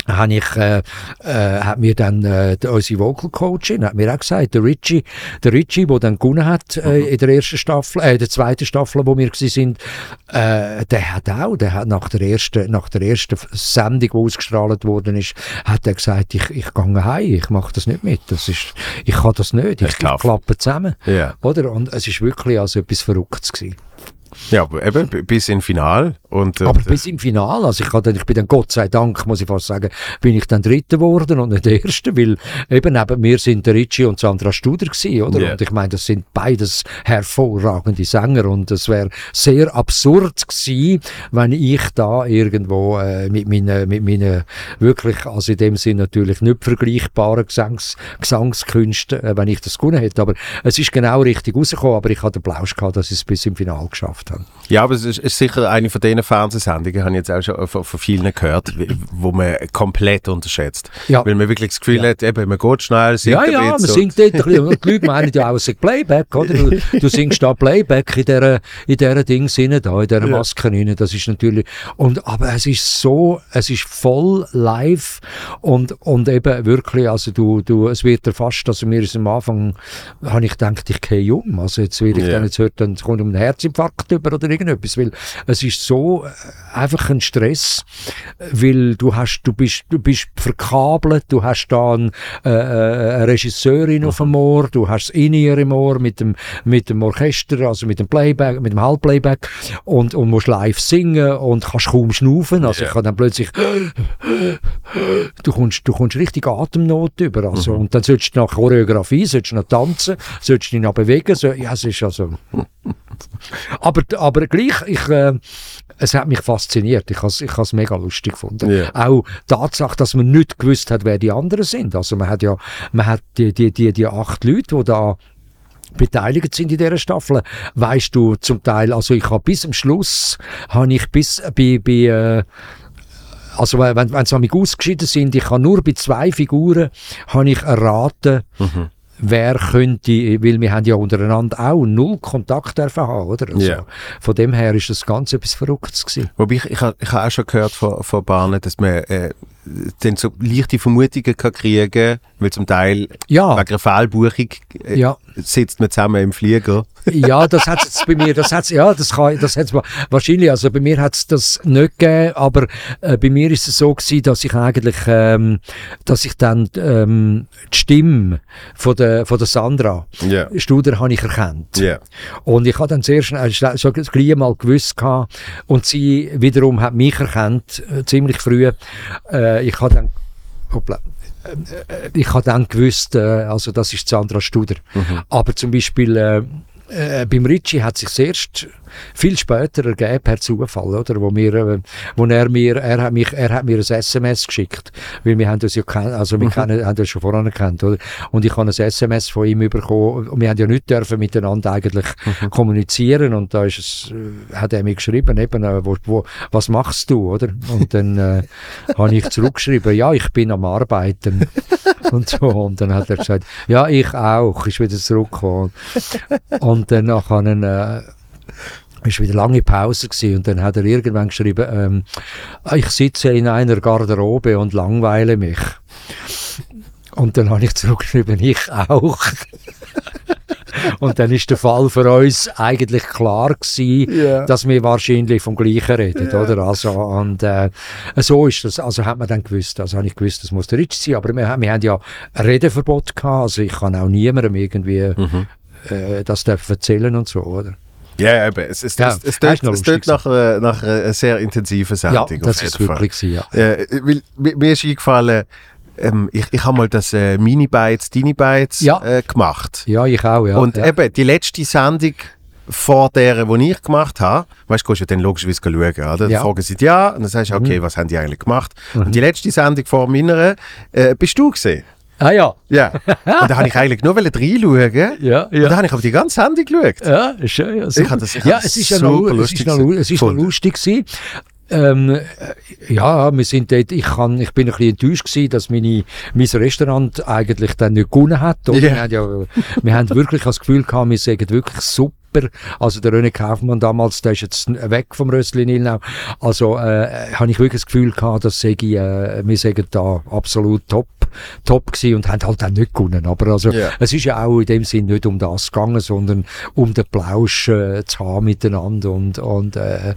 habe ich, äh, äh, hat mir dann äh, unsere Vocal Coachin hat mir auch gesagt, der Richie, der Richie, der dann gewonnen hat äh, mhm. in der ersten Staffel, äh, der zweiten Staffel, wo wir gsi sind, äh, der hat auch, der hat nach der ersten, nach der ersten Sendung, die ausgestrahlt worden ist, hat er gesagt, ich, ich gehe heim, ich mache das nicht mit, das ist, ich kann das nicht, ich, ich klappe zusammen, yeah. oder? Und es ist wirklich also etwas Verrücktes gewesen. Ja, aber eben bis ins Final. Und, äh, aber bis im Final, also ich, dann, ich bin dann Gott sei Dank, muss ich fast sagen, bin ich dann Dritter geworden und nicht Erster, weil eben neben mir sind der Ricci und Sandra Studer gewesen, oder? Yeah. Und ich meine, das sind beides hervorragende Sänger und es wäre sehr absurd gewesen, wenn ich da irgendwo äh, mit meinen, mit meinen wirklich, also in dem Sinn natürlich nicht vergleichbaren Gesangs, Gesangskünsten, äh, wenn ich das gewonnen hätte. Aber es ist genau richtig rausgekommen, aber ich hatte den Plausch gehabt, dass ich es bis im Final geschafft habe. Ja, aber es ist, sicher eine von den Fernsehsendungen, habe ich jetzt auch schon von, von vielen gehört, wo man komplett unterschätzt. Ja. Weil man wirklich das Gefühl ja. hat, eben, man geht schnell, singt Ja, ja, man singt dort ein bisschen. Und die Leute meinen ja auch, es ist Playback, oder? Du, du singst da Playback in dieser, in dieser Ding da, in dieser ja. Maske rein. Das ist natürlich, und, aber es ist so, es ist voll live und, und eben wirklich, also du, du, es wird ja fast, also mir ist am Anfang, habe ich gedacht, ich gehe um. Also jetzt will ich yeah. dann, jetzt hört dann, kommt um einen Herzinfarkt über oder irgendetwas, weil es ist so äh, einfach ein Stress, weil du hast, du bist, du bist verkabelt, du hast da ein, äh, äh, eine Regisseurin auf dem Ohr, du hast in ihr im Ohr mit dem, mit dem Orchester, also mit dem Playback, mit dem Halbplayback und, und musst live singen und kannst kaum schnaufen, also yeah. ich kann dann plötzlich du kommst, du kommst richtig Atemnot über, also mhm. und dann sollst du nach Choreografie, sollst du noch tanzen, sollst du dich noch bewegen, so, ja, es ist also aber, aber gleich, ich, äh, es hat mich fasziniert. Ich habe es ich mega lustig gefunden. Yeah. Auch die Tatsache, dass man nicht gewusst hat, wer die anderen sind. Also man hat ja, man hat die, die, die, die acht Leute, die da beteiligt sind in dieser Staffel, weißt du zum Teil, also ich habe bis zum Schluss, habe ich bis bei, bei äh, also wenn, wenn sie ausgeschieden sind, ich habe nur bei zwei Figuren habe ich erraten, mhm wer könnte, weil wir haben ja untereinander auch null Kontakt haben, oder? Also yeah. Von dem her ist das ganz etwas Verrücktes gewesen. Wobei ich, ich, ich habe auch schon gehört von, von Bahnen, dass man äh, dann so leichte Vermutungen kann kriegen weil zum Teil ja. wegen einer Fehlbuchung äh, ja. sitzt man zusammen im Flieger. ja, das hat es bei mir, das hat's, ja, das kann, das hat's wahrscheinlich, also bei mir hat es das nicht gegeben, aber äh, bei mir ist es so gewesen, dass ich eigentlich, ähm, dass ich dann ähm, die Stimme von der, von der Sandra yeah. Studer habe ich erkannt. Yeah. Und ich habe dann sehr schnell, schon gleich mal gewusst gehabt, und sie wiederum hat mich erkannt, äh, ziemlich früh, äh, ich habe dann, hoppla, äh, ich habe dann gewusst, äh, also das ist Sandra Studer. Mhm. Aber zum Beispiel äh, beim Ritchie hat sich erst viel später ergeben per Zufall, oder? Wo, wir, äh, wo er mir, er hat mich, er hat mir ein SMS geschickt, weil wir haben das ja kennt, also wir mhm. kennen, haben das schon vorher gekannt, oder? Und ich habe ein SMS von ihm bekommen und wir haben ja nicht dürfen miteinander eigentlich mhm. kommunizieren und da ist es, äh, hat er mir geschrieben, eben, äh, wo, wo, was machst du, oder? Und dann äh, habe ich zurückgeschrieben, ja, ich bin am Arbeiten und so und dann hat er gesagt, ja, ich auch, ist wieder zurückgekommen und dann nachher äh, es war wieder lange Pause gewesen, und dann hat er irgendwann geschrieben, ähm, ich sitze in einer Garderobe und langweile mich. Und dann habe ich zurückgeschrieben, ich auch. und dann ist der Fall für uns eigentlich klar gewesen, yeah. dass wir wahrscheinlich vom Gleichen reden, yeah. oder? Also, und äh, so ist das, also hat man dann gewusst, also habe ich gewusst, das muss der Rich sein, aber wir, wir haben ja ein Redeverbot gehabt, also ich kann auch niemandem irgendwie mhm. äh, das erzählen und so, oder? Ja, eben. Es, es, ja, es, es, es, es tut nach, äh, nach einer sehr intensiven Sendung. Ja, das ist wirklich so, ja. Äh, weil, mir ist eingefallen, ähm, ich, ich habe mal das äh, Mini-Bytes, Dini-Bytes ja. äh, gemacht. Ja, ich auch, ja. Und ja. eben, die letzte Sendung vor der, die ich gemacht habe, weißt du, gehst ja dann logischerweise schauen, oder? Ja. Fragen sie ja, und dann sagst du, okay, mhm. was haben die eigentlich gemacht? Mhm. Und die letzte Sendung vor meiner, äh, bist du gesehen? Ah ja. Ja. Und da habe ich eigentlich nur reinschauen. Ja, ja. Und da habe ich auf die ganze Sendung geschaut. Ja, schön. Ja, ich das, ich ja es ist ja noch, lustig. Es ist noch, es ist noch lustig gewesen. Ähm, äh, ja, wir sind dort, ich, kann, ich bin ein bisschen enttäuscht gewesen, dass meine, mein Restaurant eigentlich dann nicht gewonnen hat. Yeah. Wir, haben ja, wir haben wirklich das Gefühl gehabt, wir sagen wirklich super also der René Kaufmann damals, der ist jetzt weg vom Rössli Nilnau. Also äh, habe ich wirklich das Gefühl gehabt, dass ich, äh, wir sagen da absolut top, top gewesen und haben halt auch nicht gewonnen. Aber also yeah. es ist ja auch in dem Sinn nicht um das gegangen, sondern um den Plausch äh, zu haben miteinander und, und äh,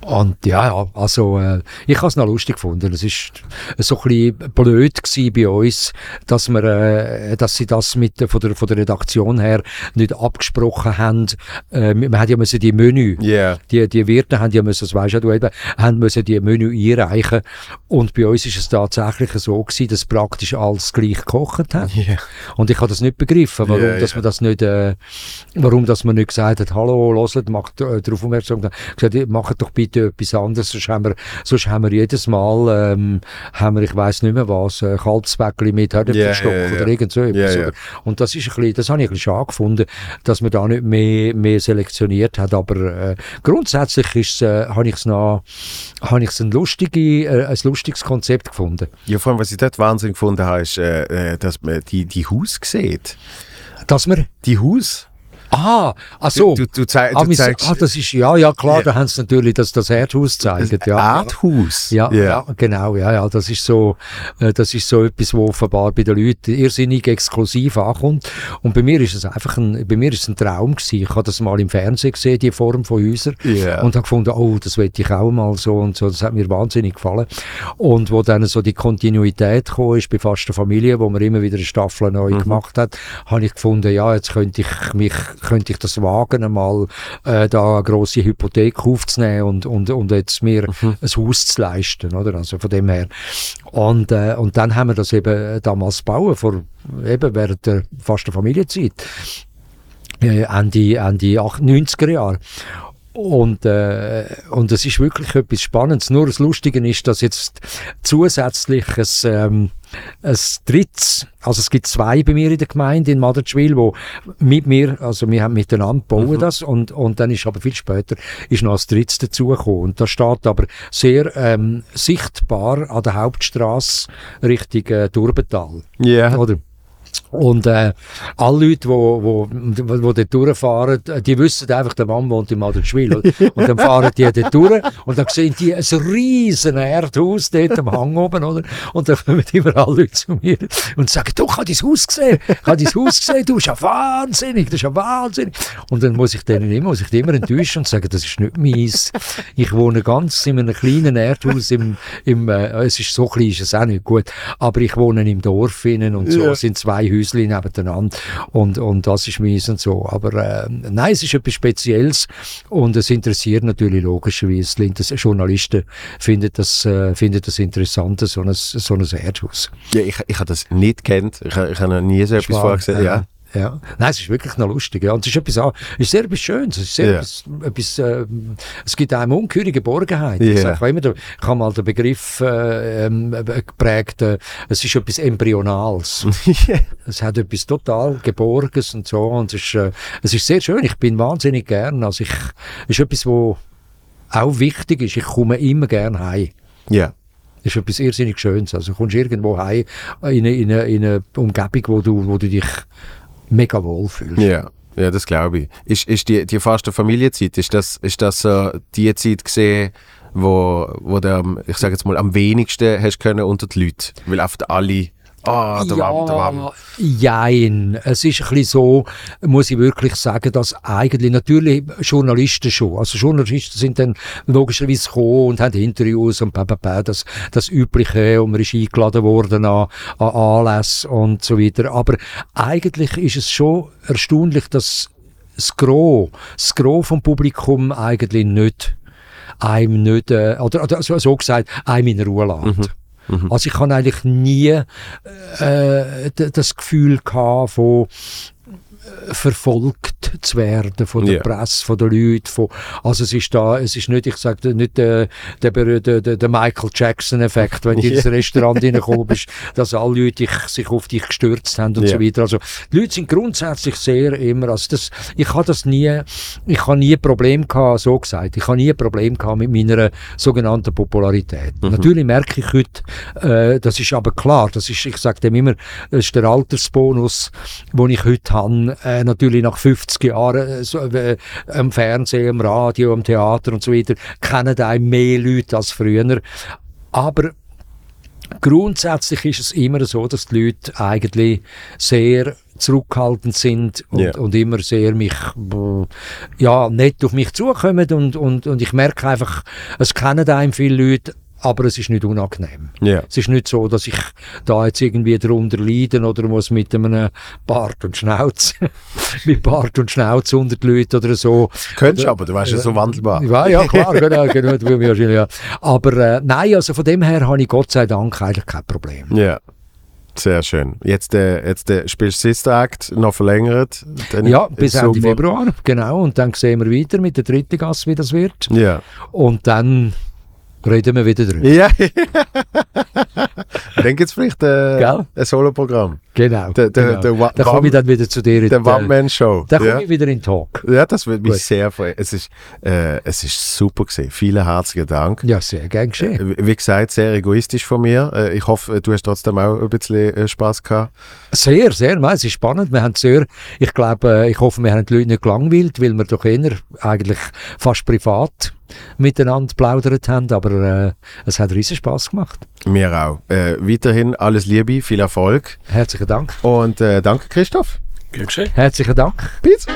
und ja, also äh, ich habe es noch lustig gefunden. Es ist so ein bisschen blöd bei uns, dass wir, äh, dass sie das mit von der von der Redaktion her nicht abgesprochen haben. Äh, man hat ja müssen die Menü, yeah. die die Wirte haben ja müssen, das weißt ja du eben, haben müssen die Menü einreichen. Und bei uns ist es tatsächlich so gewesen, dass praktisch alles gleich gekocht hat. Yeah. Und ich habe das nicht begriffen, warum, yeah, dass man das nicht, äh, warum, dass man nicht gesagt hat, hallo, loset, macht äh, darauf aufmerksam, gesagt, macht doch bitte etwas anderes. Sonst haben wir, sonst haben wir jedes Mal, ähm, haben wir, ich weiß nicht mehr was, äh, Kalbsbäckchen mit Herdöpfelstock yeah, yeah, oder irgend so etwas. Yeah, Und das ist ein bisschen, das habe ich ein bisschen schade gefunden, dass man da nicht mehr, mehr selektioniert hat. Aber äh, grundsätzlich ist, äh, habe ich es noch, habe ich es ein, lustige, äh, ein lustiges Konzept gefunden. Ja, vor allem, was ich dort Wahnsinn gefunden habe, ist, äh, äh dass man die, die Haus sieht. Dass man? Die Haus Ah, ach so. Du, du, zei ah, du zeigst, ah, das ist, ja, ja, klar, ja. da haben sie natürlich das, das Erdhaus gezeigt. Ja. Erdhaus? Ja, yeah. ja, genau, ja, ja, das ist so, äh, das ist so etwas, wo offenbar bei den Leuten irrsinnig exklusiv ankommt. Und bei mir ist es einfach ein, bei mir ist es ein Traum gewesen. Ich habe das mal im Fernsehen gesehen, die Form von Häusern. Yeah. Und habe gefunden, oh, das will ich auch mal so und so. Das hat mir wahnsinnig gefallen. Und wo dann so die Kontinuität gekommen ist bei fast der Familie, wo man immer wieder eine Staffel neu mhm. gemacht hat, habe ich gefunden, ja, jetzt könnte ich mich könnte ich das wagen, einmal äh, da eine grosse Hypothek aufzunehmen und, und, und jetzt mir mhm. ein Haus zu leisten, oder? Also von dem her. Und, äh, und dann haben wir das eben damals bauen, vor, eben während der fast der Familienzeit. äh, Ende, Ende 90er Jahre. Und, äh, und es ist wirklich etwas Spannendes. Nur das Lustige ist, dass jetzt zusätzlich ein, ähm, ein drittes, also es gibt zwei bei mir in der Gemeinde in Madertschwil, wo mit mir, also wir haben miteinander bauen mhm. das und, und dann ist aber viel später ist noch ein drittes dazugekommen. Und das steht aber sehr ähm, sichtbar an der Hauptstraße Richtung äh, Turbental. Ja. Yeah. Oder? Und äh, alle Leute, die wo, wo, wo dort durchfahren, die wissen einfach, der Mann wohnt in Madridschwil. und dann fahren die dort durch und dann sehen die ein riesen Erdhaus dort am Hang oben. Oder? Und dann kommen immer alle Leute zu mir und sagen, du, ich habe dein Haus gesehen, ich habe dein Haus gesehen, du bist ja wahnsinnig, das ist ja wahnsinnig. Und dann muss ich denen immer, muss ich immer enttäuschen und sagen, das ist nicht meins. Ich wohne ganz in einem kleinen Erdhaus, im, im, äh, es ist so klein, ist es auch nicht gut, aber ich wohne im Dorf innen und so, ja. sind zwei Häuschen nebeneinander und, und das ist meins und so. Aber äh, nein, es ist etwas Spezielles und es interessiert natürlich logischerweise Journalisten finden das, äh, finden das interessant, so ein, so ein Erdhaus. Ja, ich, ich habe das nicht kennt. Ich, ich habe noch nie so etwas vorher gesehen. Ja. Ja. Nein, es ist wirklich noch lustig. Ja. Und es ist etwas, es ist sehr etwas Schönes. Es, ist sehr yeah. etwas, etwas äh, es gibt einem ungeheure Geborgenheit. Yeah. Ich, immer, ich habe mal den Begriff äh, ähm, geprägt, äh, es ist etwas Embryonales. es hat etwas total Geborgenes und so. Und es ist, äh, es ist sehr schön. Ich bin wahnsinnig gern. Also ich, es ist etwas, wo auch wichtig ist. Ich komme immer gern heim. Ja. Ist etwas irrsinnig Schönes. Also du kommst irgendwo heim in eine, in eine, in eine Umgebung, wo du, wo du dich mega wohl fühlst. Ja. Ja, das glaube ich. Ist, ist die, die faste Familienzeit, ist das, ist das so die Zeit gesehen, wo, wo du, ich sage jetzt mal, am wenigsten hast können unter die Leute? Weil oft alle Ah, der ja, Wam, der Wam. Jein. Es ist ein bisschen so, muss ich wirklich sagen, dass eigentlich natürlich Journalisten schon, also Journalisten sind dann logischerweise gekommen und haben Interviews und bla, das, das Übliche und man ist eingeladen worden an, an Anlässe und so weiter. Aber eigentlich ist es schon erstaunlich, dass das Gros, das Gros vom Publikum eigentlich nicht einem nicht, äh, oder, oder so, so gesagt, einem in Ruhe lässt. Mhm. Mhm. Also ich habe eigentlich nie äh, das Gefühl gehabt von verfolgt zu werden von der yeah. Presse, von den Leuten. Von, also es ist da, es ist nicht, ich sage nicht der, der, der, der Michael Jackson-Effekt, wenn du yeah. ins Restaurant reingekommen bist, dass alle Leute dich, sich auf dich gestürzt haben und yeah. so weiter. Also die Leute sind grundsätzlich sehr immer, also das, ich habe das nie, ich habe nie ein Problem gehabt, so gesagt, ich habe nie ein Problem gehabt mit meiner sogenannten Popularität. Mhm. Natürlich merke ich heute, äh, das ist aber klar, das ist, ich sage dem immer, das ist der Altersbonus, den ich heute habe, äh, natürlich nach 50 Jahren äh, so, äh, am Fernsehen, am Radio, am Theater und so weiter, kennen einem mehr Leute als früher. Aber grundsätzlich ist es immer so, dass die Leute eigentlich sehr zurückhaltend sind und, yeah. und immer sehr mich ja nett auf mich zukommen und, und, und ich merke einfach, es kennen einem viele Leute, aber es ist nicht unangenehm. Yeah. Es ist nicht so, dass ich da jetzt irgendwie darunter leiden oder muss mit einem Bart und Schnauz, mit Bart und Schnauz unter die Leute oder so. Könntest aber, du weißt ja so wandelbar. Ja, ja klar, genau, genau, ja. Aber äh, nein, also von dem her habe ich Gott sei Dank eigentlich kein Problem. Ja. Yeah. Sehr schön. Jetzt, äh, jetzt äh, spielst du Sister Act noch verlängert? ja, bis Ende Februar, genau. Und dann sehen wir weiter mit der dritten Gasse, wie das wird. Ja. Und dann reden wir wieder drüber. Ja. dann gibt es vielleicht äh, ein Solo-Programm. Genau. Der, der, genau. da komme ich dann wieder zu dir. Der One-Man-Show. Da komme ja. ich wieder in Talk. Ja, das würde mich Gut. sehr freuen. Es ist, äh, es ist super gewesen. Vielen herzlichen Dank. Ja, sehr gern geschehen. Äh, wie gesagt, sehr egoistisch von mir. Äh, ich hoffe, du hast trotzdem auch ein bisschen äh, Spass gehabt. Sehr, sehr. Es ist spannend. Wir haben sehr, ich glaube, äh, ich hoffe, wir haben die Leute nicht gelangweilt, weil wir doch eher eigentlich fast privat miteinander plaudert haben, aber äh, es hat riesen Spaß gemacht. Mir auch. Äh, weiterhin alles Liebe, viel Erfolg. Herzlichen Dank. Und äh, danke, Christoph. Gern Herzlichen Dank. Bis.